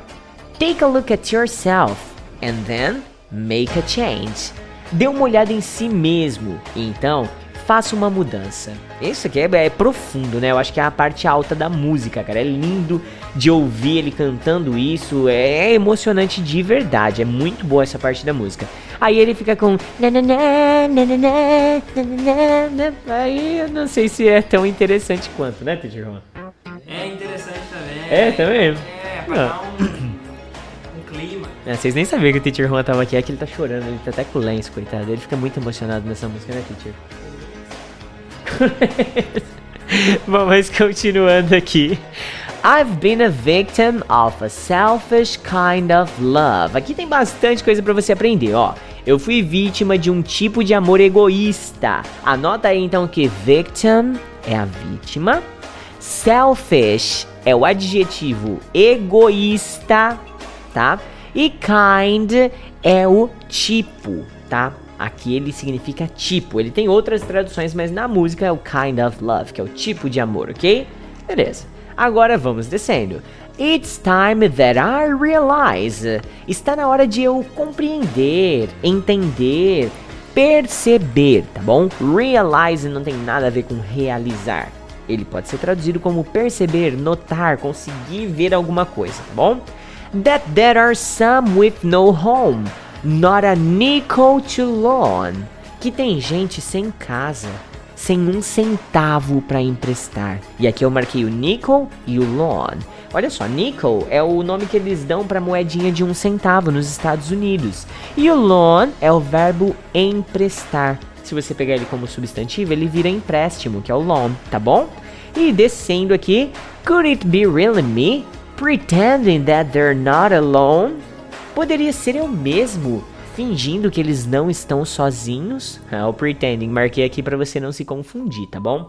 take a look at yourself and then make a change dê uma olhada em si mesmo. Então, faça uma mudança. Isso aqui é, é, profundo, né? Eu acho que é a parte alta da música, cara. É lindo de ouvir ele cantando isso. É emocionante de verdade. É muito boa essa parte da música. Aí ele fica com. Aí eu não sei se é tão interessante quanto, né, Juan? É interessante também. É, também? É, pra dar um é, vocês nem sabiam que o Teacher Juan tava aqui, é que ele tá chorando, ele tá até com lenço, coitado. Ele fica muito emocionado nessa música, né, Teacher? Bom, mas continuando aqui. I've been a victim of a selfish kind of love. Aqui tem bastante coisa para você aprender, ó. Eu fui vítima de um tipo de amor egoísta. Anota aí então que victim é a vítima, selfish é o adjetivo egoísta, tá? E kind é o tipo, tá? Aqui ele significa tipo. Ele tem outras traduções, mas na música é o kind of love, que é o tipo de amor, ok? Beleza. Agora vamos descendo. It's time that I realize. Está na hora de eu compreender, entender, perceber, tá bom? Realize não tem nada a ver com realizar. Ele pode ser traduzido como perceber, notar, conseguir ver alguma coisa, tá bom? That there are some with no home, not a nickel to loan. Que tem gente sem casa, sem um centavo para emprestar. E aqui eu marquei o nickel e o loan. Olha só, nickel é o nome que eles dão para moedinha de um centavo nos Estados Unidos. E o loan é o verbo emprestar. Se você pegar ele como substantivo, ele vira empréstimo, que é o loan, tá bom? E descendo aqui, could it be really me? Pretending that they're not alone? Poderia ser eu mesmo, fingindo que eles não estão sozinhos? É o pretending, marquei aqui para você não se confundir, tá bom?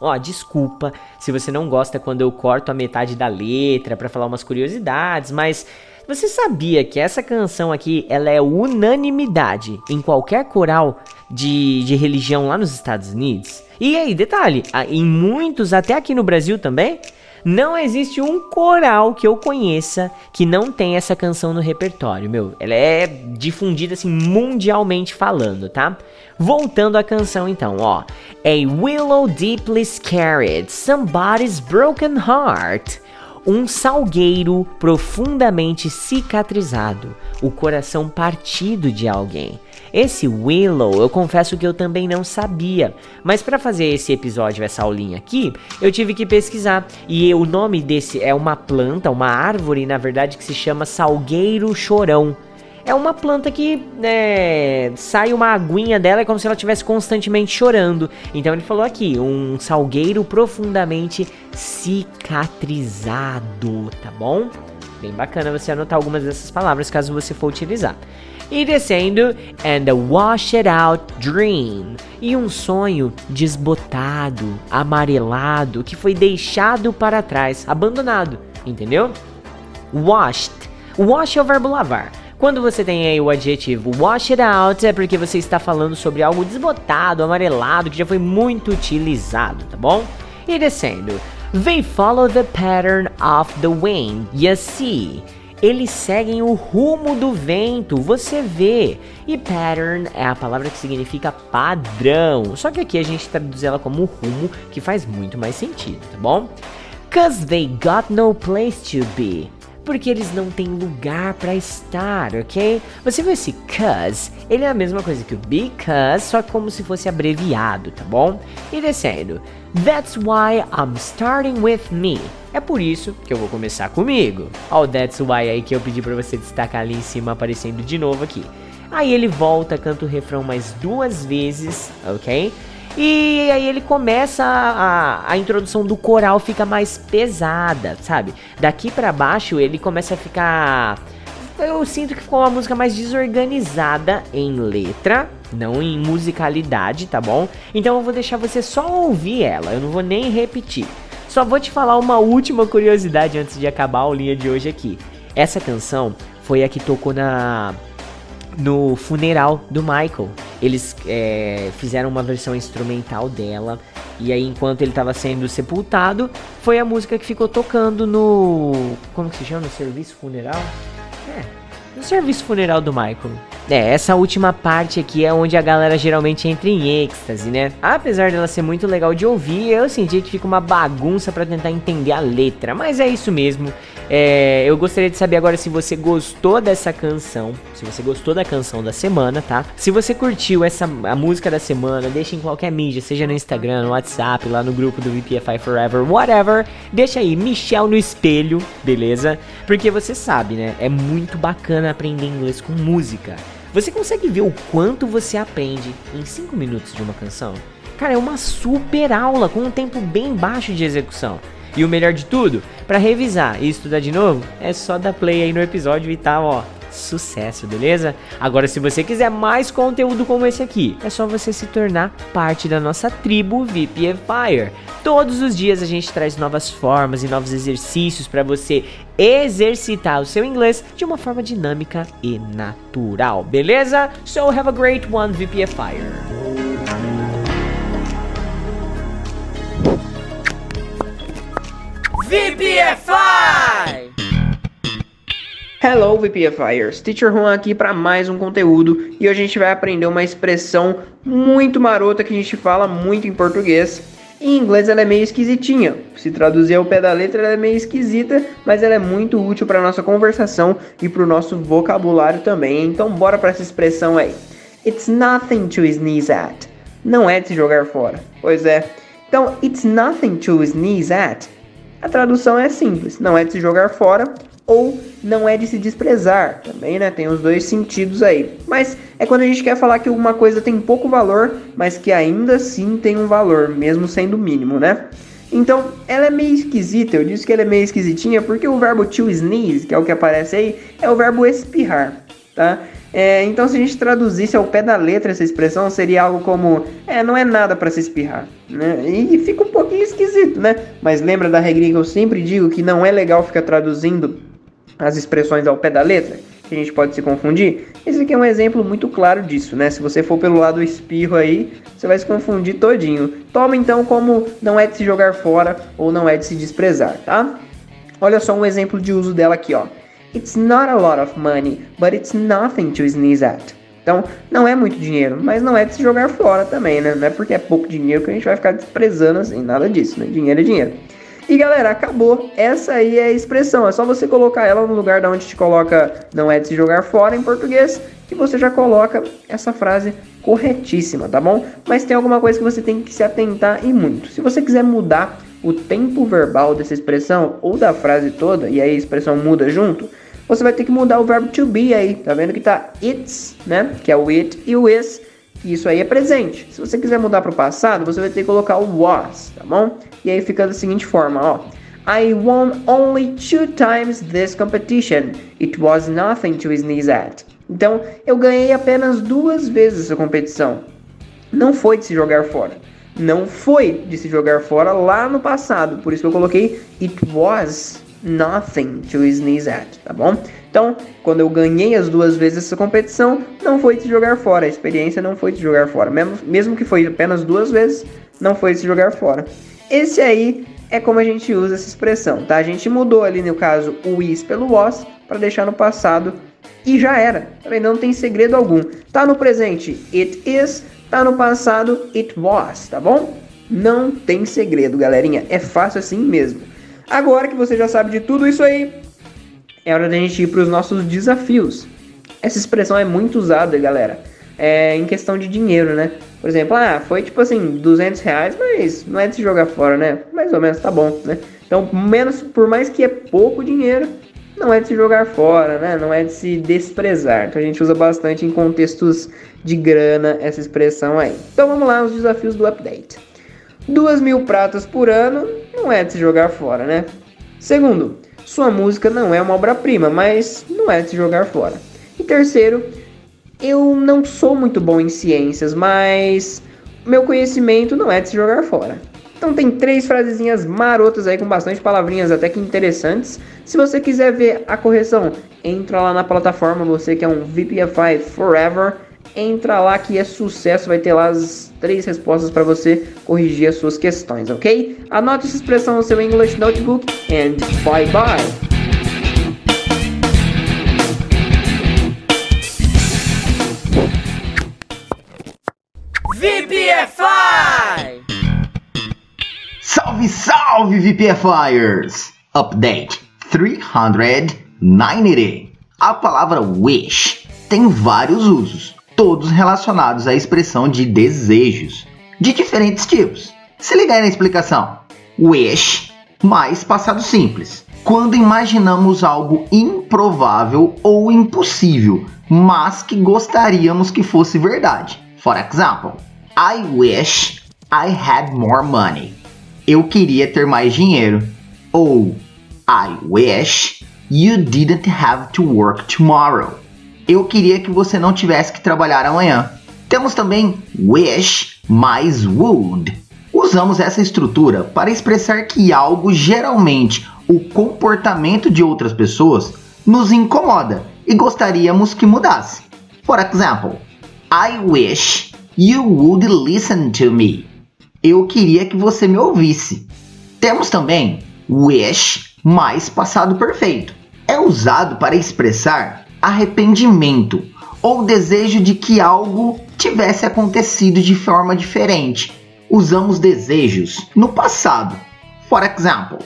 Ó, desculpa se você não gosta quando eu corto a metade da letra para falar umas curiosidades, mas você sabia que essa canção aqui ela é unanimidade em qualquer coral de, de religião lá nos Estados Unidos? E aí, detalhe, em muitos, até aqui no Brasil também, não existe um coral que eu conheça que não tem essa canção no repertório, meu. Ela é difundida assim mundialmente falando, tá? Voltando à canção então, ó. A willow deeply scarred, somebody's broken heart um salgueiro profundamente cicatrizado, o coração partido de alguém. Esse Willow, eu confesso que eu também não sabia, mas para fazer esse episódio, essa aulinha aqui, eu tive que pesquisar. E o nome desse é uma planta, uma árvore, na verdade, que se chama salgueiro chorão é uma planta que é, sai uma aguinha dela, é como se ela estivesse constantemente chorando. Então ele falou aqui, um salgueiro profundamente cicatrizado, tá bom? Bem bacana você anotar algumas dessas palavras caso você for utilizar. E descendo, and a washed out dream. E um sonho desbotado, amarelado, que foi deixado para trás, abandonado, entendeu? Washed. Wash é o verbo lavar. Quando você tem aí o adjetivo wash it out, é porque você está falando sobre algo desbotado, amarelado, que já foi muito utilizado, tá bom? E descendo. They follow the pattern of the wind, you see. Eles seguem o rumo do vento, você vê. E pattern é a palavra que significa padrão. Só que aqui a gente traduz ela como rumo, que faz muito mais sentido, tá bom? Cause they got no place to be porque eles não têm lugar para estar, ok? Você vê esse cause, ele é a mesma coisa que o because, só como se fosse abreviado, tá bom? E descendo, That's why I'm starting with me. É por isso que eu vou começar comigo. Ó, oh, that's why aí que eu pedi para você destacar ali em cima aparecendo de novo aqui. Aí ele volta, canta o refrão mais duas vezes, ok? E aí ele começa a, a, introdução do coral fica mais pesada, sabe? Daqui para baixo ele começa a ficar eu sinto que ficou uma música mais desorganizada em letra, não em musicalidade, tá bom? Então eu vou deixar você só ouvir ela, eu não vou nem repetir. Só vou te falar uma última curiosidade antes de acabar a aulinha de hoje aqui. Essa canção foi a que tocou na no funeral do Michael. Eles é, fizeram uma versão instrumental dela. E aí, enquanto ele estava sendo sepultado, foi a música que ficou tocando no. Como que se chama? No serviço funeral? É, no serviço funeral do Michael. É, essa última parte aqui é onde a galera geralmente entra em êxtase, né? Apesar dela ser muito legal de ouvir, eu senti que fica uma bagunça para tentar entender a letra, mas é isso mesmo. É, eu gostaria de saber agora se você gostou dessa canção, se você gostou da canção da semana, tá? Se você curtiu essa a música da semana, deixa em qualquer mídia, seja no Instagram, no WhatsApp, lá no grupo do VPFI Forever, whatever. Deixa aí, Michel no espelho, beleza? Porque você sabe, né? É muito bacana aprender inglês com música. Você consegue ver o quanto você aprende em 5 minutos de uma canção? Cara, é uma super aula com um tempo bem baixo de execução. E o melhor de tudo, para revisar e estudar de novo, é só dar play aí no episódio e tá, ó, sucesso, beleza? Agora, se você quiser mais conteúdo como esse aqui, é só você se tornar parte da nossa tribo VPFire. Todos os dias a gente traz novas formas e novos exercícios para você exercitar o seu inglês de uma forma dinâmica e natural, beleza? So have a great one, VPFire. VPFI! Hello VPFIers, Teacher Juan aqui para mais um conteúdo e hoje a gente vai aprender uma expressão muito marota que a gente fala muito em português. Em inglês ela é meio esquisitinha, se traduzir ao pé da letra ela é meio esquisita, mas ela é muito útil para nossa conversação e para o nosso vocabulário também. Então bora para essa expressão aí. It's nothing to sneeze at. Não é de se jogar fora. Pois é. Então, it's nothing to sneeze at a tradução é simples, não é de se jogar fora ou não é de se desprezar, também, né? Tem os dois sentidos aí. Mas é quando a gente quer falar que alguma coisa tem pouco valor, mas que ainda assim tem um valor, mesmo sendo mínimo, né? Então, ela é meio esquisita. Eu disse que ela é meio esquisitinha porque o verbo to sneeze, que é o que aparece aí, é o verbo espirrar, tá? É, então, se a gente traduzisse ao pé da letra essa expressão, seria algo como: é, não é nada para se espirrar. Né? E fica um pouquinho esquisito, né? Mas lembra da regrinha que eu sempre digo que não é legal ficar traduzindo as expressões ao pé da letra? Que a gente pode se confundir? Esse aqui é um exemplo muito claro disso, né? Se você for pelo lado espirro aí, você vai se confundir todinho. Toma então como não é de se jogar fora ou não é de se desprezar, tá? Olha só um exemplo de uso dela aqui, ó. It's not a lot of money, but it's nothing to sneeze at. Então, não é muito dinheiro, mas não é de se jogar fora também, né? Não é porque é pouco dinheiro que a gente vai ficar desprezando assim, nada disso, né? Dinheiro é dinheiro. E galera, acabou. Essa aí é a expressão. É só você colocar ela no lugar da onde te coloca não é de se jogar fora em português, que você já coloca essa frase corretíssima, tá bom? Mas tem alguma coisa que você tem que se atentar e muito. Se você quiser mudar o tempo verbal dessa expressão ou da frase toda, e aí a expressão muda junto, você vai ter que mudar o verbo to be aí. Tá vendo que tá it's, né? Que é o it e o is. Isso aí é presente. Se você quiser mudar para o passado, você vai ter que colocar o was, tá bom? E aí fica da seguinte forma, ó. I won only two times this competition. It was nothing to sneeze at. Então, eu ganhei apenas duas vezes essa competição. Não foi de se jogar fora. Não foi de se jogar fora lá no passado. Por isso eu coloquei it was nothing to sneeze at, tá bom? Então, quando eu ganhei as duas vezes essa competição, não foi se jogar fora, a experiência não foi de jogar fora, mesmo, mesmo que foi apenas duas vezes, não foi se jogar fora. Esse aí é como a gente usa essa expressão, tá? A gente mudou ali no caso o is pelo was para deixar no passado e já era. Também tá não tem segredo algum. Tá no presente, it is, tá no passado, it was, tá bom? Não tem segredo, galerinha. É fácil assim mesmo. Agora que você já sabe de tudo isso aí, é hora da gente ir para os nossos desafios. Essa expressão é muito usada, galera, é, em questão de dinheiro, né? Por exemplo, ah, foi tipo assim, 200 reais, mas não é de se jogar fora, né? Mais ou menos tá bom, né? Então, menos, por mais que é pouco dinheiro, não é de se jogar fora, né? Não é de se desprezar. Então a gente usa bastante em contextos de grana essa expressão aí. Então vamos lá, os desafios do update. Duas mil pratas por ano não é de se jogar fora, né? Segundo, sua música não é uma obra-prima, mas não é de se jogar fora. E terceiro, eu não sou muito bom em ciências, mas meu conhecimento não é de se jogar fora. Então tem três frasezinhas marotas aí com bastante palavrinhas até que interessantes. Se você quiser ver a correção, entra lá na plataforma, você que é um VPFI Forever, entra lá que é sucesso, vai ter lá as três respostas para você corrigir as suas questões, ok? Anote essa expressão no seu English Notebook and bye bye! VPFI! Salve, salve, VPFIers! Update 390. A palavra wish tem vários usos todos relacionados à expressão de desejos, de diferentes tipos. Se liga aí na explicação. Wish mais passado simples. Quando imaginamos algo improvável ou impossível, mas que gostaríamos que fosse verdade. For example, I wish I had more money. Eu queria ter mais dinheiro. ou I wish you didn't have to work tomorrow. Eu queria que você não tivesse que trabalhar amanhã. Temos também wish mais would. Usamos essa estrutura para expressar que algo, geralmente o comportamento de outras pessoas, nos incomoda e gostaríamos que mudasse. For example, I wish you would listen to me. Eu queria que você me ouvisse. Temos também wish mais passado perfeito. É usado para expressar arrependimento ou desejo de que algo tivesse acontecido de forma diferente. Usamos desejos no passado. For example,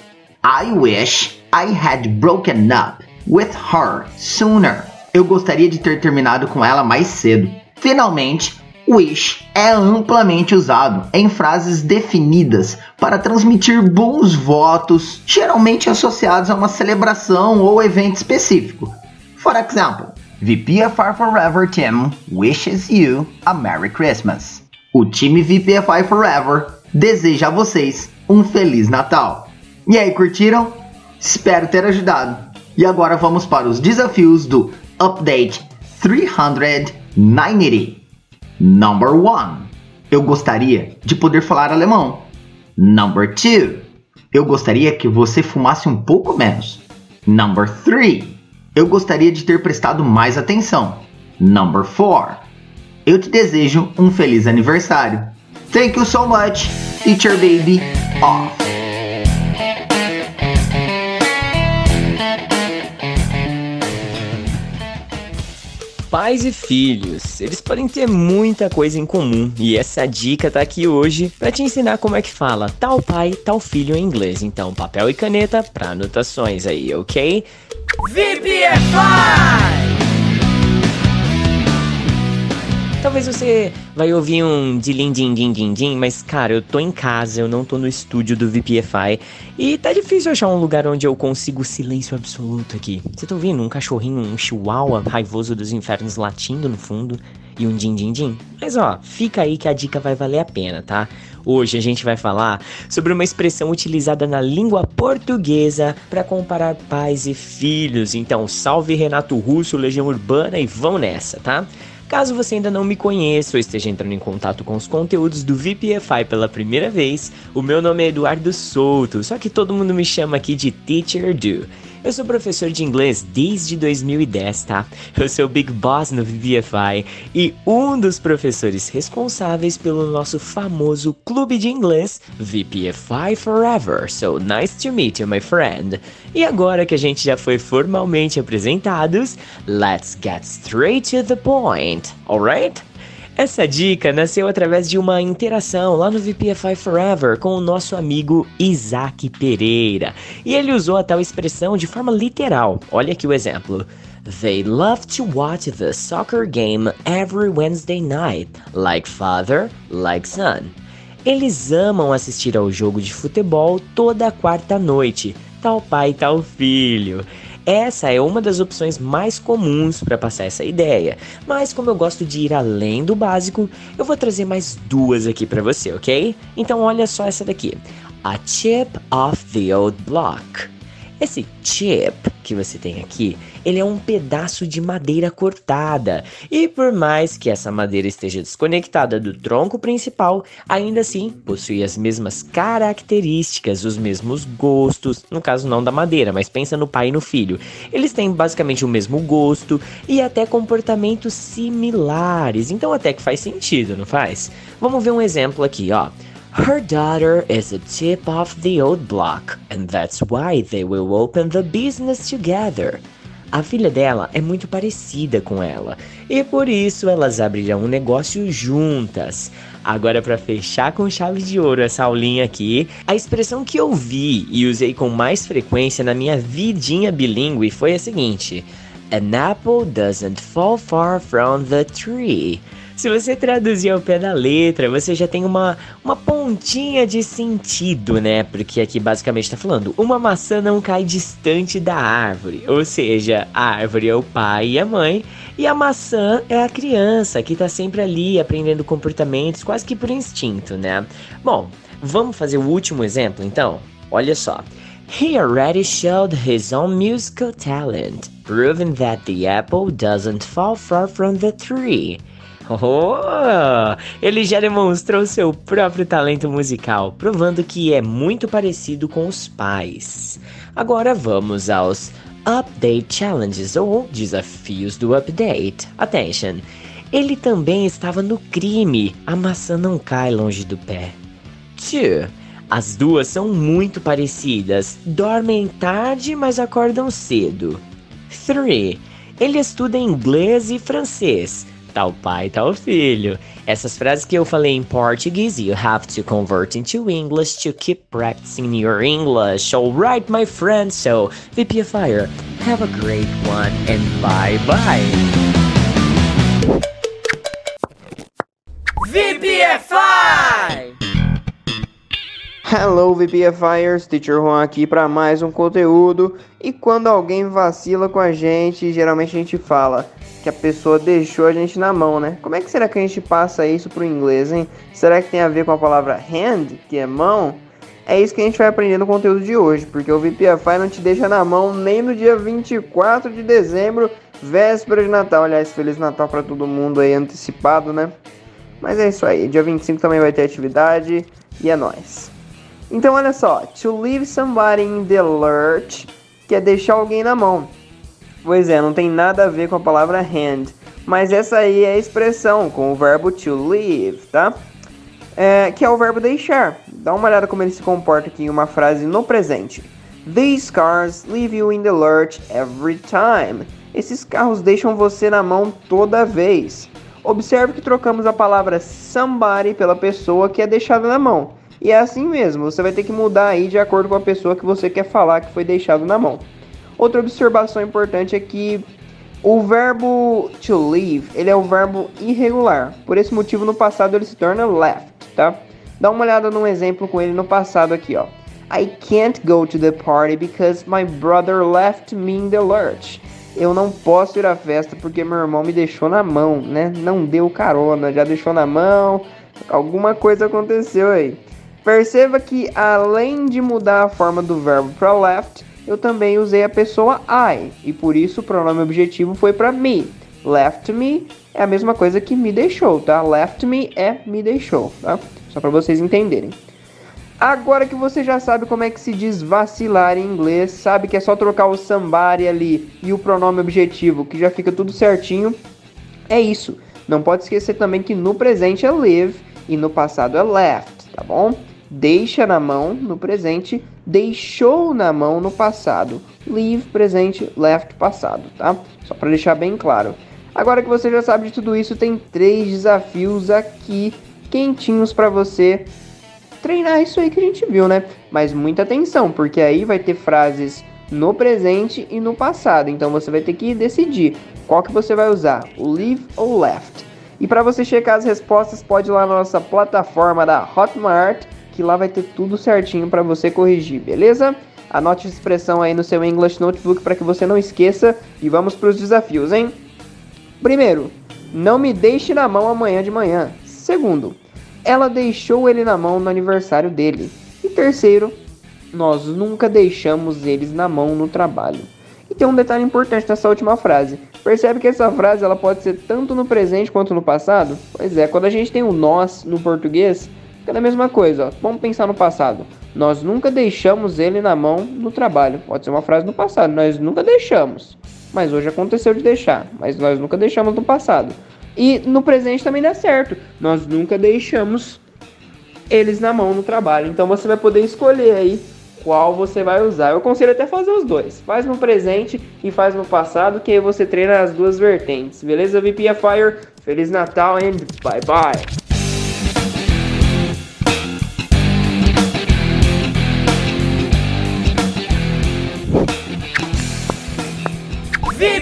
I wish I had broken up with her sooner. Eu gostaria de ter terminado com ela mais cedo. Finalmente, wish é amplamente usado em frases definidas para transmitir bons votos, geralmente associados a uma celebração ou evento específico. For example, VPFI Forever Team wishes you a Merry Christmas. O time VPFI Forever deseja a vocês um Feliz Natal. E aí, curtiram? Espero ter ajudado. E agora vamos para os desafios do Update 390. Number 1. Eu gostaria de poder falar alemão. Number 2. Eu gostaria que você fumasse um pouco menos. Number 3. Eu gostaria de ter prestado mais atenção. Number 4. Eu te desejo um feliz aniversário. Thank you so much, Teacher Baby. Off. Pais e filhos, eles podem ter muita coisa em comum e essa dica tá aqui hoje para te ensinar como é que fala tal pai, tal filho em inglês. Então, papel e caneta para anotações aí, ok? VPFI! Talvez você vai ouvir um dilim din din din din, mas cara, eu tô em casa, eu não tô no estúdio do VPFI e tá difícil achar um lugar onde eu consigo silêncio absoluto aqui. Você tá ouvindo um cachorrinho, um chihuahua raivoso dos infernos latindo no fundo e um din din din? Mas ó, fica aí que a dica vai valer a pena, tá? Hoje a gente vai falar sobre uma expressão utilizada na língua portuguesa para comparar pais e filhos. Então, salve Renato Russo, Legião Urbana e vão nessa, tá? Caso você ainda não me conheça ou esteja entrando em contato com os conteúdos do VPFI pela primeira vez, o meu nome é Eduardo Souto, só que todo mundo me chama aqui de Teacher Do. Eu sou professor de inglês desde 2010, tá? Eu sou o Big Boss no VPFI e um dos professores responsáveis pelo nosso famoso clube de inglês VPFI Forever. So nice to meet you, my friend. E agora que a gente já foi formalmente apresentados, let's get straight to the point, alright? Essa dica nasceu através de uma interação lá no VPFI Forever com o nosso amigo Isaac Pereira. E ele usou a tal expressão de forma literal. Olha aqui o exemplo. They love to watch the soccer game every Wednesday night, like father, like son. Eles amam assistir ao jogo de futebol toda quarta noite, tal pai, tal filho. Essa é uma das opções mais comuns para passar essa ideia, mas como eu gosto de ir além do básico, eu vou trazer mais duas aqui para você, ok? Então olha só essa daqui: A chip off the old block. Esse chip que você tem aqui, ele é um pedaço de madeira cortada. E por mais que essa madeira esteja desconectada do tronco principal, ainda assim possui as mesmas características, os mesmos gostos, no caso não da madeira, mas pensa no pai e no filho. Eles têm basicamente o mesmo gosto e até comportamentos similares, então até que faz sentido, não faz? Vamos ver um exemplo aqui, ó. Her daughter is a tip of the old block, and that's why they will open the business together. A filha dela é muito parecida com ela, e por isso elas abrirão um negócio juntas. Agora, para fechar com chave de ouro essa aulinha aqui, a expressão que eu vi e usei com mais frequência na minha vidinha bilíngue foi a seguinte: An apple doesn't fall far from the tree. Se você traduzir ao pé da letra, você já tem uma, uma pontinha de sentido, né? Porque aqui basicamente está falando: uma maçã não cai distante da árvore. Ou seja, a árvore é o pai e a mãe, e a maçã é a criança que está sempre ali aprendendo comportamentos quase que por instinto, né? Bom, vamos fazer o último exemplo então? Olha só. He already showed his own musical talent, proving that the apple doesn't fall far from the tree. Oh, ele já demonstrou seu próprio talento musical, provando que é muito parecido com os pais. Agora vamos aos Update Challenges ou desafios do update. Attention! Ele também estava no crime. A maçã não cai longe do pé. 2. As duas são muito parecidas. Dormem tarde, mas acordam cedo. 3. Ele estuda inglês e francês. Tal pai, tal filho. Essas frases que eu falei em português, you have to convert into English to keep practicing your English. Alright, my friends. So, VPFire, have a great one and bye bye. VPFI! Hello VPFires, Teacher Juan aqui para mais um conteúdo. E quando alguém vacila com a gente, geralmente a gente fala que a pessoa deixou a gente na mão, né? Como é que será que a gente passa isso pro inglês, hein? Será que tem a ver com a palavra hand, que é mão? É isso que a gente vai aprender no conteúdo de hoje, porque o VPFI não te deixa na mão nem no dia 24 de dezembro, véspera de Natal. Aliás, Feliz Natal para todo mundo aí antecipado, né? Mas é isso aí, dia 25 também vai ter atividade e é nóis. Então olha só, to leave somebody in the lurch, que é deixar alguém na mão. Pois é, não tem nada a ver com a palavra hand, mas essa aí é a expressão com o verbo to leave, tá? É, que é o verbo deixar. Dá uma olhada como ele se comporta aqui em uma frase no presente. These cars leave you in the lurch every time. Esses carros deixam você na mão toda vez. Observe que trocamos a palavra somebody pela pessoa que é deixada na mão. E é assim mesmo, você vai ter que mudar aí de acordo com a pessoa que você quer falar que foi deixado na mão. Outra observação importante é que o verbo to leave, ele é o verbo irregular. Por esse motivo, no passado ele se torna left, tá? Dá uma olhada num exemplo com ele no passado aqui, ó. I can't go to the party because my brother left me in the lurch eu não posso ir à festa porque meu irmão me deixou na mão, né? Não deu carona, já deixou na mão, alguma coisa aconteceu aí. Perceba que além de mudar a forma do verbo para left, eu também usei a pessoa I e por isso o pronome objetivo foi para me. Left me é a mesma coisa que me deixou, tá? Left me é me deixou, tá? Só para vocês entenderem. Agora que você já sabe como é que se diz vacilar em inglês, sabe que é só trocar o somebody ali e o pronome objetivo, que já fica tudo certinho. É isso. Não pode esquecer também que no presente é live e no passado é left, tá bom? Deixa na mão no presente, deixou na mão no passado. Leave presente, left passado, tá? Só para deixar bem claro. Agora que você já sabe de tudo isso, tem três desafios aqui quentinhos para você treinar isso aí que a gente viu, né? Mas muita atenção, porque aí vai ter frases no presente e no passado. Então você vai ter que decidir qual que você vai usar, o leave ou left. E para você checar as respostas, pode ir lá na nossa plataforma da Hotmart, que lá vai ter tudo certinho para você corrigir, beleza? Anote a expressão aí no seu English Notebook para que você não esqueça e vamos para os desafios, hein? Primeiro, não me deixe na mão amanhã de manhã. Segundo, ela deixou ele na mão no aniversário dele. E terceiro, nós nunca deixamos eles na mão no trabalho. E tem um detalhe importante nessa última frase. Percebe que essa frase ela pode ser tanto no presente quanto no passado? Pois é, quando a gente tem o nós no português, fica a mesma coisa. Ó. Vamos pensar no passado. Nós nunca deixamos ele na mão no trabalho. Pode ser uma frase no passado. Nós nunca deixamos. Mas hoje aconteceu de deixar. Mas nós nunca deixamos no passado. E no presente também dá certo. Nós nunca deixamos eles na mão no trabalho. Então você vai poder escolher aí qual você vai usar. Eu aconselho até fazer os dois. Faz no presente e faz no passado, que aí você treina as duas vertentes. Beleza, VP Fire? Feliz Natal and bye bye!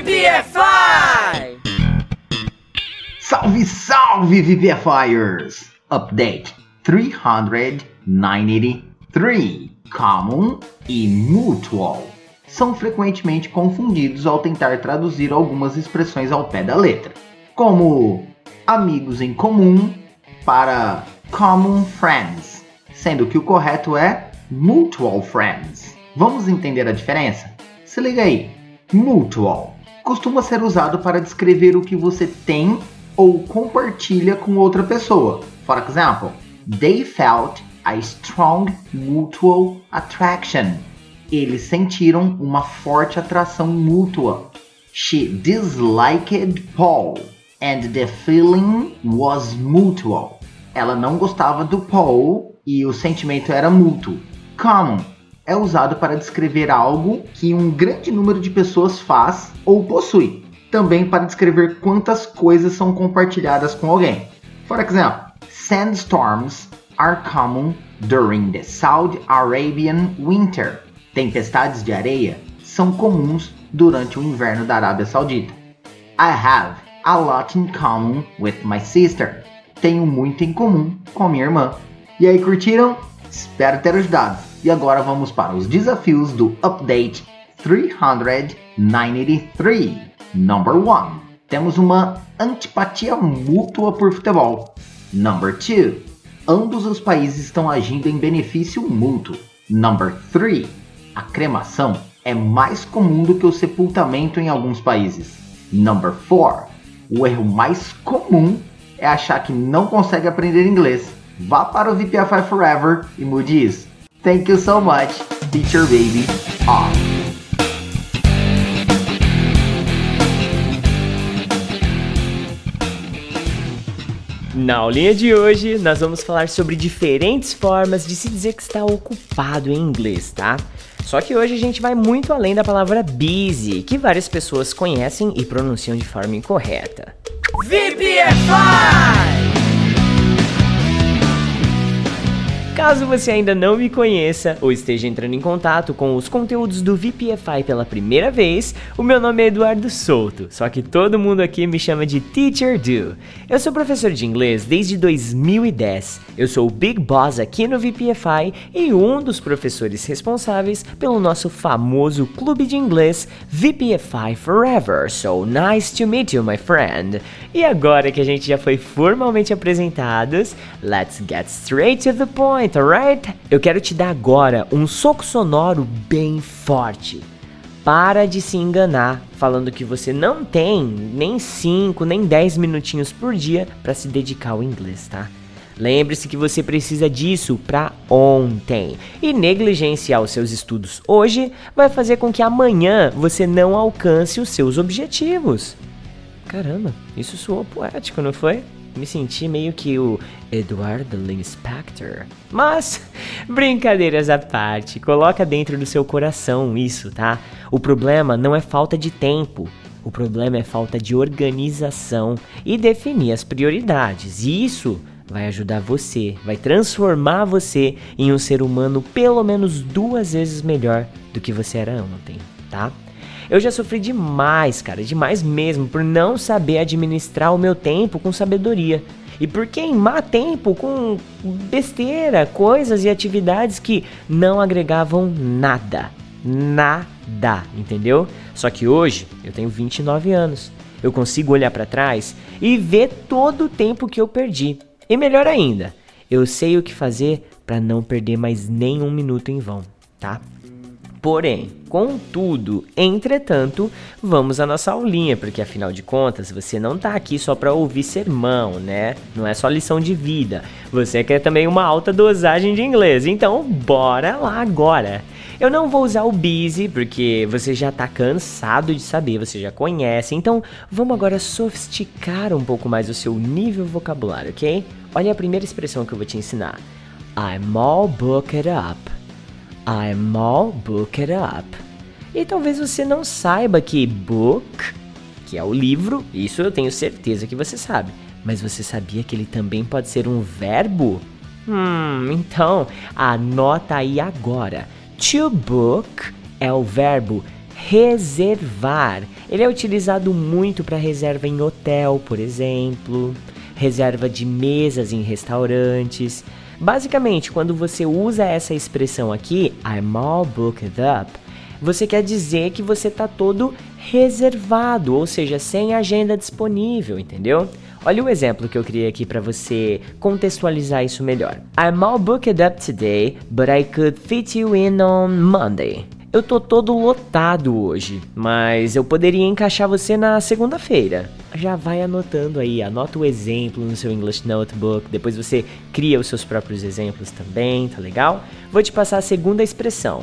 VPFI! Salve, salve, VPFires! Update 393 Common e Mutual são frequentemente confundidos ao tentar traduzir algumas expressões ao pé da letra, como amigos em comum para common friends, sendo que o correto é mutual friends. Vamos entender a diferença? Se liga aí. Mutual costuma ser usado para descrever o que você tem ou compartilha com outra pessoa. For example, they felt a strong mutual attraction. Eles sentiram uma forte atração mútua. She disliked Paul and the feeling was mutual. Ela não gostava do Paul e o sentimento era mútuo. Common é usado para descrever algo que um grande número de pessoas faz ou possui. Também para descrever quantas coisas são compartilhadas com alguém. For example, sandstorms are common during the Saudi Arabian winter. Tempestades de areia são comuns durante o inverno da Arábia Saudita. I have a lot in common with my sister. Tenho muito em comum com minha irmã. E aí, curtiram? Espero ter ajudado. E agora vamos para os desafios do Update 393. Number 1. Temos uma antipatia mútua por futebol. Number 2. Ambos os países estão agindo em benefício mútuo. Number 3. A cremação é mais comum do que o sepultamento em alguns países. Number 4. O erro mais comum é achar que não consegue aprender inglês. Vá para o VPFI Forever e mude isso. Thank you so much, Teacher Baby. Off. Na aulinha de hoje, nós vamos falar sobre diferentes formas de se dizer que está ocupado em inglês, tá? Só que hoje a gente vai muito além da palavra busy, que várias pessoas conhecem e pronunciam de forma incorreta. VPFI! Caso você ainda não me conheça ou esteja entrando em contato com os conteúdos do VPFI pela primeira vez, o meu nome é Eduardo Souto, só que todo mundo aqui me chama de Teacher Do. Eu sou professor de inglês desde 2010. Eu sou o Big Boss aqui no VPFI e um dos professores responsáveis pelo nosso famoso clube de inglês VPFI Forever. So nice to meet you, my friend. E agora que a gente já foi formalmente apresentados, let's get straight to the point point, alright? Eu quero te dar agora um soco sonoro bem forte. Para de se enganar falando que você não tem nem 5, nem 10 minutinhos por dia para se dedicar ao inglês, tá? Lembre-se que você precisa disso para ontem. E negligenciar os seus estudos hoje vai fazer com que amanhã você não alcance os seus objetivos. Caramba, isso soou poético, não foi? Me senti meio que o Edward Linspector. Mas, brincadeiras à parte, coloca dentro do seu coração isso, tá? O problema não é falta de tempo. O problema é falta de organização e definir as prioridades. E isso vai ajudar você, vai transformar você em um ser humano pelo menos duas vezes melhor do que você era ontem, tá? Eu já sofri demais, cara, demais mesmo, por não saber administrar o meu tempo com sabedoria. E por queimar tempo com besteira, coisas e atividades que não agregavam nada. Nada, entendeu? Só que hoje eu tenho 29 anos. Eu consigo olhar para trás e ver todo o tempo que eu perdi. E melhor ainda, eu sei o que fazer para não perder mais nenhum minuto em vão, tá? Porém, contudo, entretanto, vamos à nossa aulinha, porque afinal de contas, você não está aqui só para ouvir sermão, né? Não é só lição de vida. Você quer também uma alta dosagem de inglês. Então, bora lá agora. Eu não vou usar o busy porque você já está cansado de saber, você já conhece. Então, vamos agora sofisticar um pouco mais o seu nível vocabulário, ok? Olha a primeira expressão que eu vou te ensinar. I'm all booked up. I'm all booked up. E talvez você não saiba que book, que é o livro, isso eu tenho certeza que você sabe. Mas você sabia que ele também pode ser um verbo? Hum, então anota aí agora. To book é o verbo reservar. Ele é utilizado muito para reserva em hotel, por exemplo, reserva de mesas em restaurantes. Basicamente, quando você usa essa expressão aqui, I'm all booked up, você quer dizer que você está todo reservado, ou seja, sem agenda disponível, entendeu? Olha o exemplo que eu criei aqui para você contextualizar isso melhor. I'm all booked up today, but I could fit you in on Monday. Eu tô todo lotado hoje, mas eu poderia encaixar você na segunda-feira. Já vai anotando aí, anota o exemplo no seu English Notebook, depois você cria os seus próprios exemplos também, tá legal? Vou te passar a segunda expressão.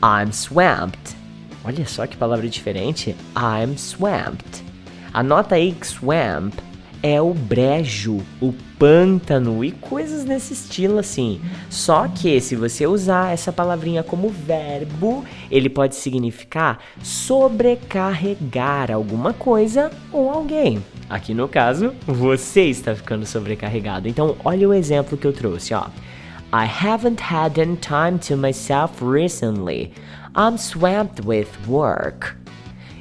I'm swamped. Olha só que palavra diferente. I'm swamped. Anota aí swamp é o brejo, o pântano e coisas nesse estilo assim. Só que se você usar essa palavrinha como verbo, ele pode significar sobrecarregar alguma coisa ou alguém. Aqui no caso, você está ficando sobrecarregado. Então, olha o exemplo que eu trouxe, ó. I haven't had any time to myself recently. I'm swamped with work.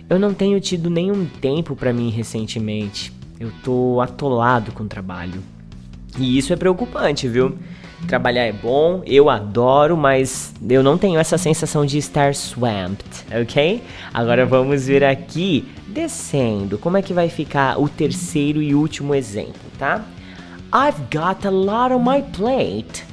Eu não tenho tido nenhum tempo para mim recentemente. Eu tô atolado com trabalho. E isso é preocupante, viu? Trabalhar é bom, eu adoro, mas eu não tenho essa sensação de estar swamped, ok? Agora vamos ver aqui, descendo, como é que vai ficar o terceiro e último exemplo, tá? I've got a lot on my plate.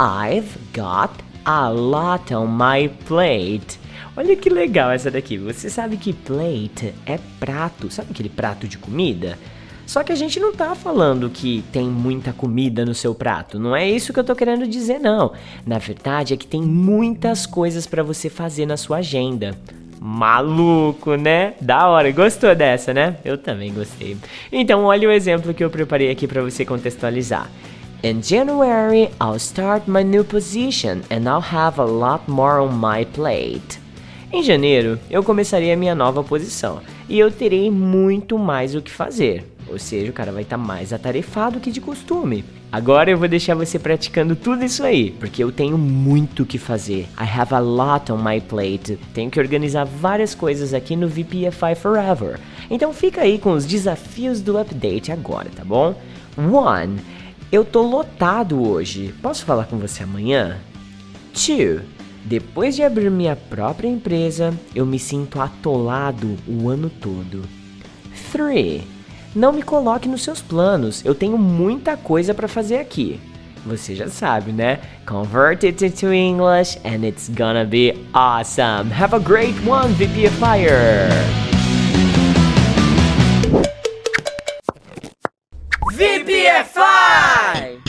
I've got a lot on my plate. Olha que legal essa daqui. Você sabe que plate é prato, sabe aquele prato de comida? Só que a gente não tá falando que tem muita comida no seu prato. Não é isso que eu tô querendo dizer, não. Na verdade, é que tem muitas coisas para você fazer na sua agenda. Maluco, né? Da hora. Gostou dessa, né? Eu também gostei. Então, olha o exemplo que eu preparei aqui para você contextualizar. In January, I'll start my new position and I'll have a lot more on my plate. Em janeiro, eu começarei a minha nova posição e eu terei muito mais o que fazer. Ou seja, o cara vai estar tá mais atarefado que de costume. Agora eu vou deixar você praticando tudo isso aí, porque eu tenho muito o que fazer. I have a lot on my plate. Tenho que organizar várias coisas aqui no VPFI Forever. Então fica aí com os desafios do update agora, tá bom? 1. Eu tô lotado hoje. Posso falar com você amanhã? 2. Depois de abrir minha própria empresa, eu me sinto atolado o ano todo. 3. Não me coloque nos seus planos, eu tenho muita coisa para fazer aqui. Você já sabe, né? Convert it into English and it's gonna be awesome. Have a great one, VPFire! VPFI!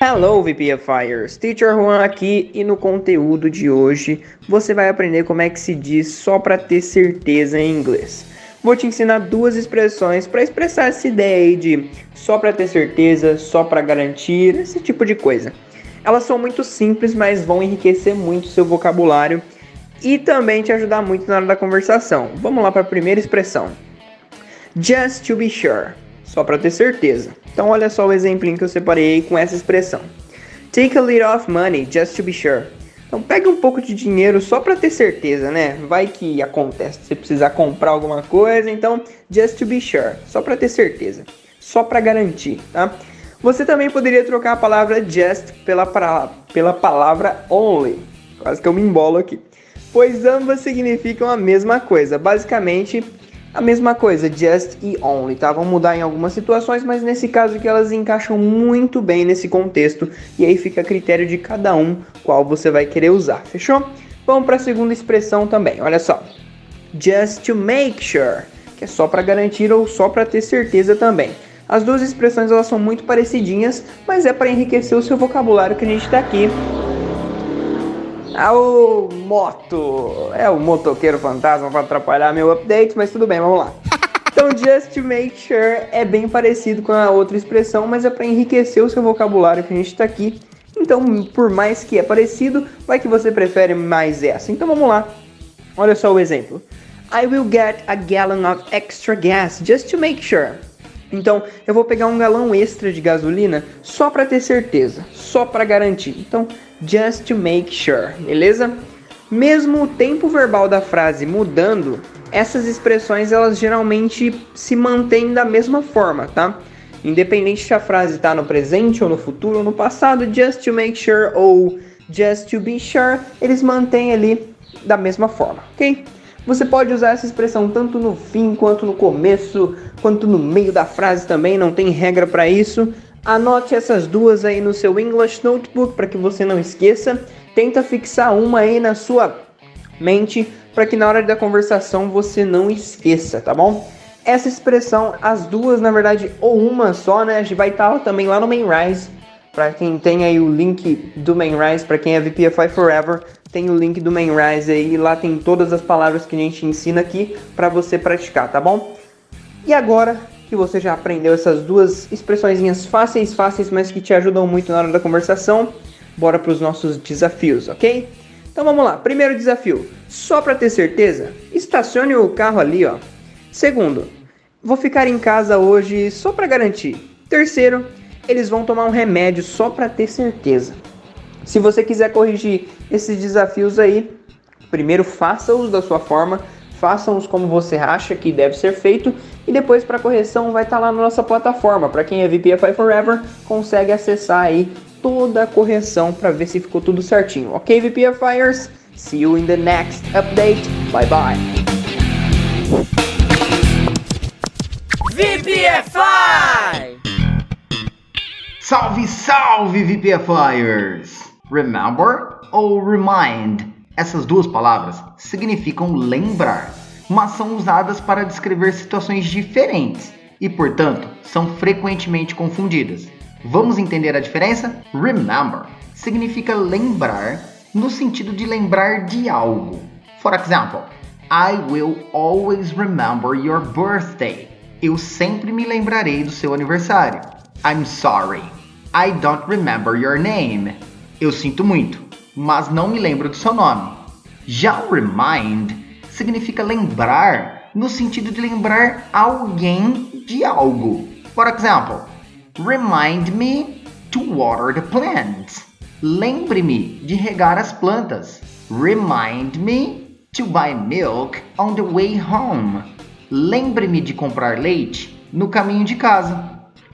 Hello VPFires, Teacher Juan aqui e no conteúdo de hoje você vai aprender como é que se diz só para ter certeza em inglês vou te ensinar duas expressões para expressar essa ideia aí de só para ter certeza, só para garantir, esse tipo de coisa. Elas são muito simples, mas vão enriquecer muito seu vocabulário e também te ajudar muito na hora da conversação. Vamos lá para a primeira expressão. Just to be sure, só para ter certeza. Então olha só o exemplinho que eu separei com essa expressão. Take a little of money just to be sure. Então pegue um pouco de dinheiro só para ter certeza, né? Vai que acontece, você precisar comprar alguma coisa, então just to be sure, só para ter certeza, só para garantir, tá? Você também poderia trocar a palavra just pela, pra, pela palavra only. Quase que eu me embolo aqui. Pois ambas significam a mesma coisa. Basicamente, a mesma coisa, just e only, tá? Vão mudar em algumas situações, mas nesse caso aqui elas encaixam muito bem nesse contexto e aí fica a critério de cada um qual você vai querer usar, fechou? Vamos para a segunda expressão também, olha só. Just to make sure, que é só para garantir ou só para ter certeza também. As duas expressões elas são muito parecidinhas, mas é para enriquecer o seu vocabulário que a gente está aqui o moto. É o motoqueiro fantasma para atrapalhar meu update, mas tudo bem, vamos lá. Então, just to make sure é bem parecido com a outra expressão, mas é para enriquecer o seu vocabulário que a gente está aqui. Então, por mais que é parecido, vai que você prefere mais essa. Então, vamos lá. Olha só o exemplo. I will get a gallon of extra gas just to make sure. Então, eu vou pegar um galão extra de gasolina só para ter certeza, só para garantir. Então, just to make sure, beleza? Mesmo o tempo verbal da frase mudando, essas expressões elas geralmente se mantêm da mesma forma, tá? Independente se a frase está no presente ou no futuro ou no passado, just to make sure ou just to be sure, eles mantêm ali da mesma forma, ok? Você pode usar essa expressão tanto no fim quanto no começo, quanto no meio da frase também, não tem regra para isso. Anote essas duas aí no seu English Notebook para que você não esqueça. Tenta fixar uma aí na sua mente para que na hora da conversação você não esqueça, tá bom? Essa expressão, as duas na verdade, ou uma só, né? A gente vai estar também lá no Mainrise. Para quem tem aí o link do Mainrise, para quem é VPFI Forever, tem o link do Mainrise aí, lá tem todas as palavras que a gente ensina aqui para você praticar, tá bom? E agora que você já aprendeu essas duas expressões fáceis, fáceis, mas que te ajudam muito na hora da conversação, bora para os nossos desafios, ok? Então vamos lá. Primeiro desafio: só para ter certeza, estacione o carro ali, ó. Segundo, vou ficar em casa hoje só para garantir. Terceiro, eles vão tomar um remédio só para ter certeza. Se você quiser corrigir esses desafios aí, primeiro faça-os da sua forma, façam-os como você acha que deve ser feito e depois para correção vai estar tá lá na nossa plataforma. Para quem é VPFI Forever, consegue acessar aí toda a correção para ver se ficou tudo certinho. Ok, VPFIers? See you in the next update. Bye bye. VPFI! Salve, salve, VPFIers! Remember ou remind? Essas duas palavras significam lembrar, mas são usadas para descrever situações diferentes e, portanto, são frequentemente confundidas. Vamos entender a diferença? Remember significa lembrar no sentido de lembrar de algo. For example, I will always remember your birthday. Eu sempre me lembrarei do seu aniversário. I'm sorry. I don't remember your name. Eu sinto muito, mas não me lembro do seu nome. Já o remind significa lembrar no sentido de lembrar alguém de algo. For example, remind me to water the plants. Lembre-me de regar as plantas. Remind me to buy milk on the way home. Lembre-me de comprar leite no caminho de casa.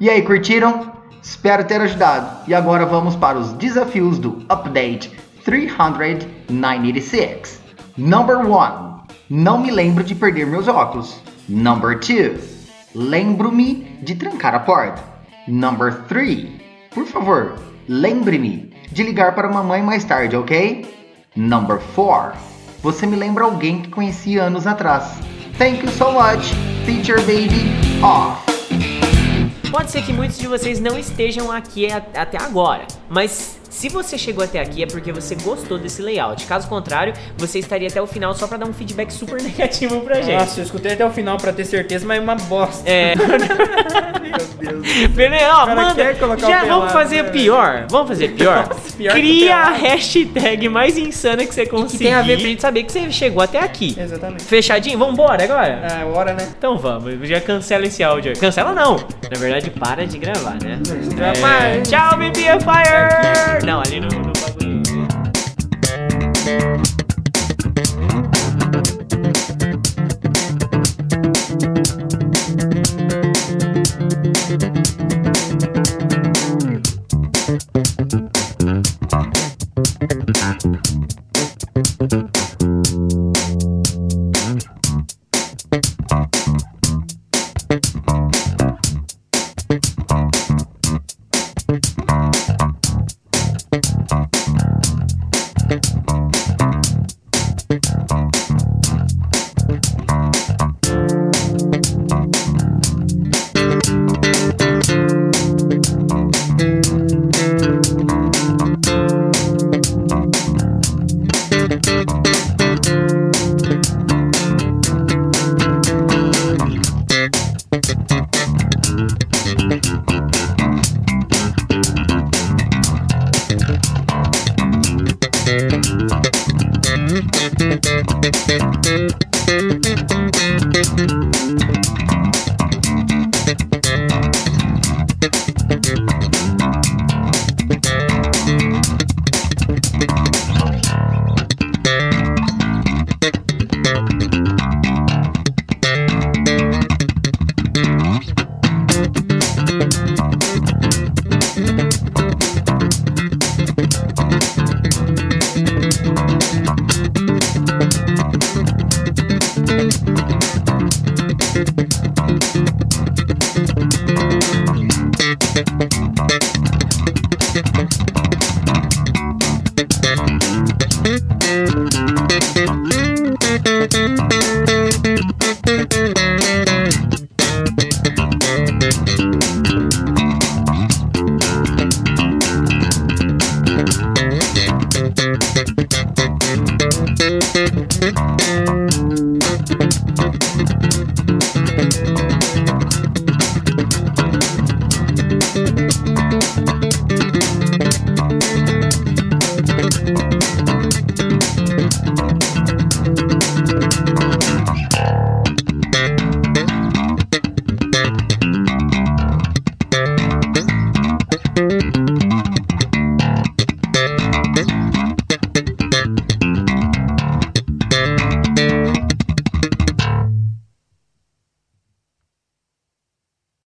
E aí, curtiram? Espero ter ajudado. E agora vamos para os desafios do Update 396. Number 1. Não me lembro de perder meus óculos. Number 2. Lembro-me de trancar a porta. Number 3. Por favor, lembre-me de ligar para mamãe mais tarde, ok? Number 4. Você me lembra alguém que conheci anos atrás. Thank you so much, Teacher Baby Off. Pode ser que muitos de vocês não estejam aqui até agora, mas se você chegou até aqui é porque você gostou desse layout. Caso contrário, você estaria até o final só para dar um feedback super negativo pra gente. Nossa, eu escutei até o final para ter certeza, mas é uma bosta. É. Meu Deus. Beleza, ó, manda. Já vamos fazer né? pior. Vamos fazer pior. Nossa, pior Cria a hashtag mais insana que você conseguir. Que tem a ver pra gente saber que você chegou até aqui. Exatamente. Fechadinho? Vambora agora? É, hora, né? Então vamos. Já cancela esse áudio. Cancela não. Na verdade, para de gravar, né? É... Tchau, BBFire! Não, ali no, no bagulho.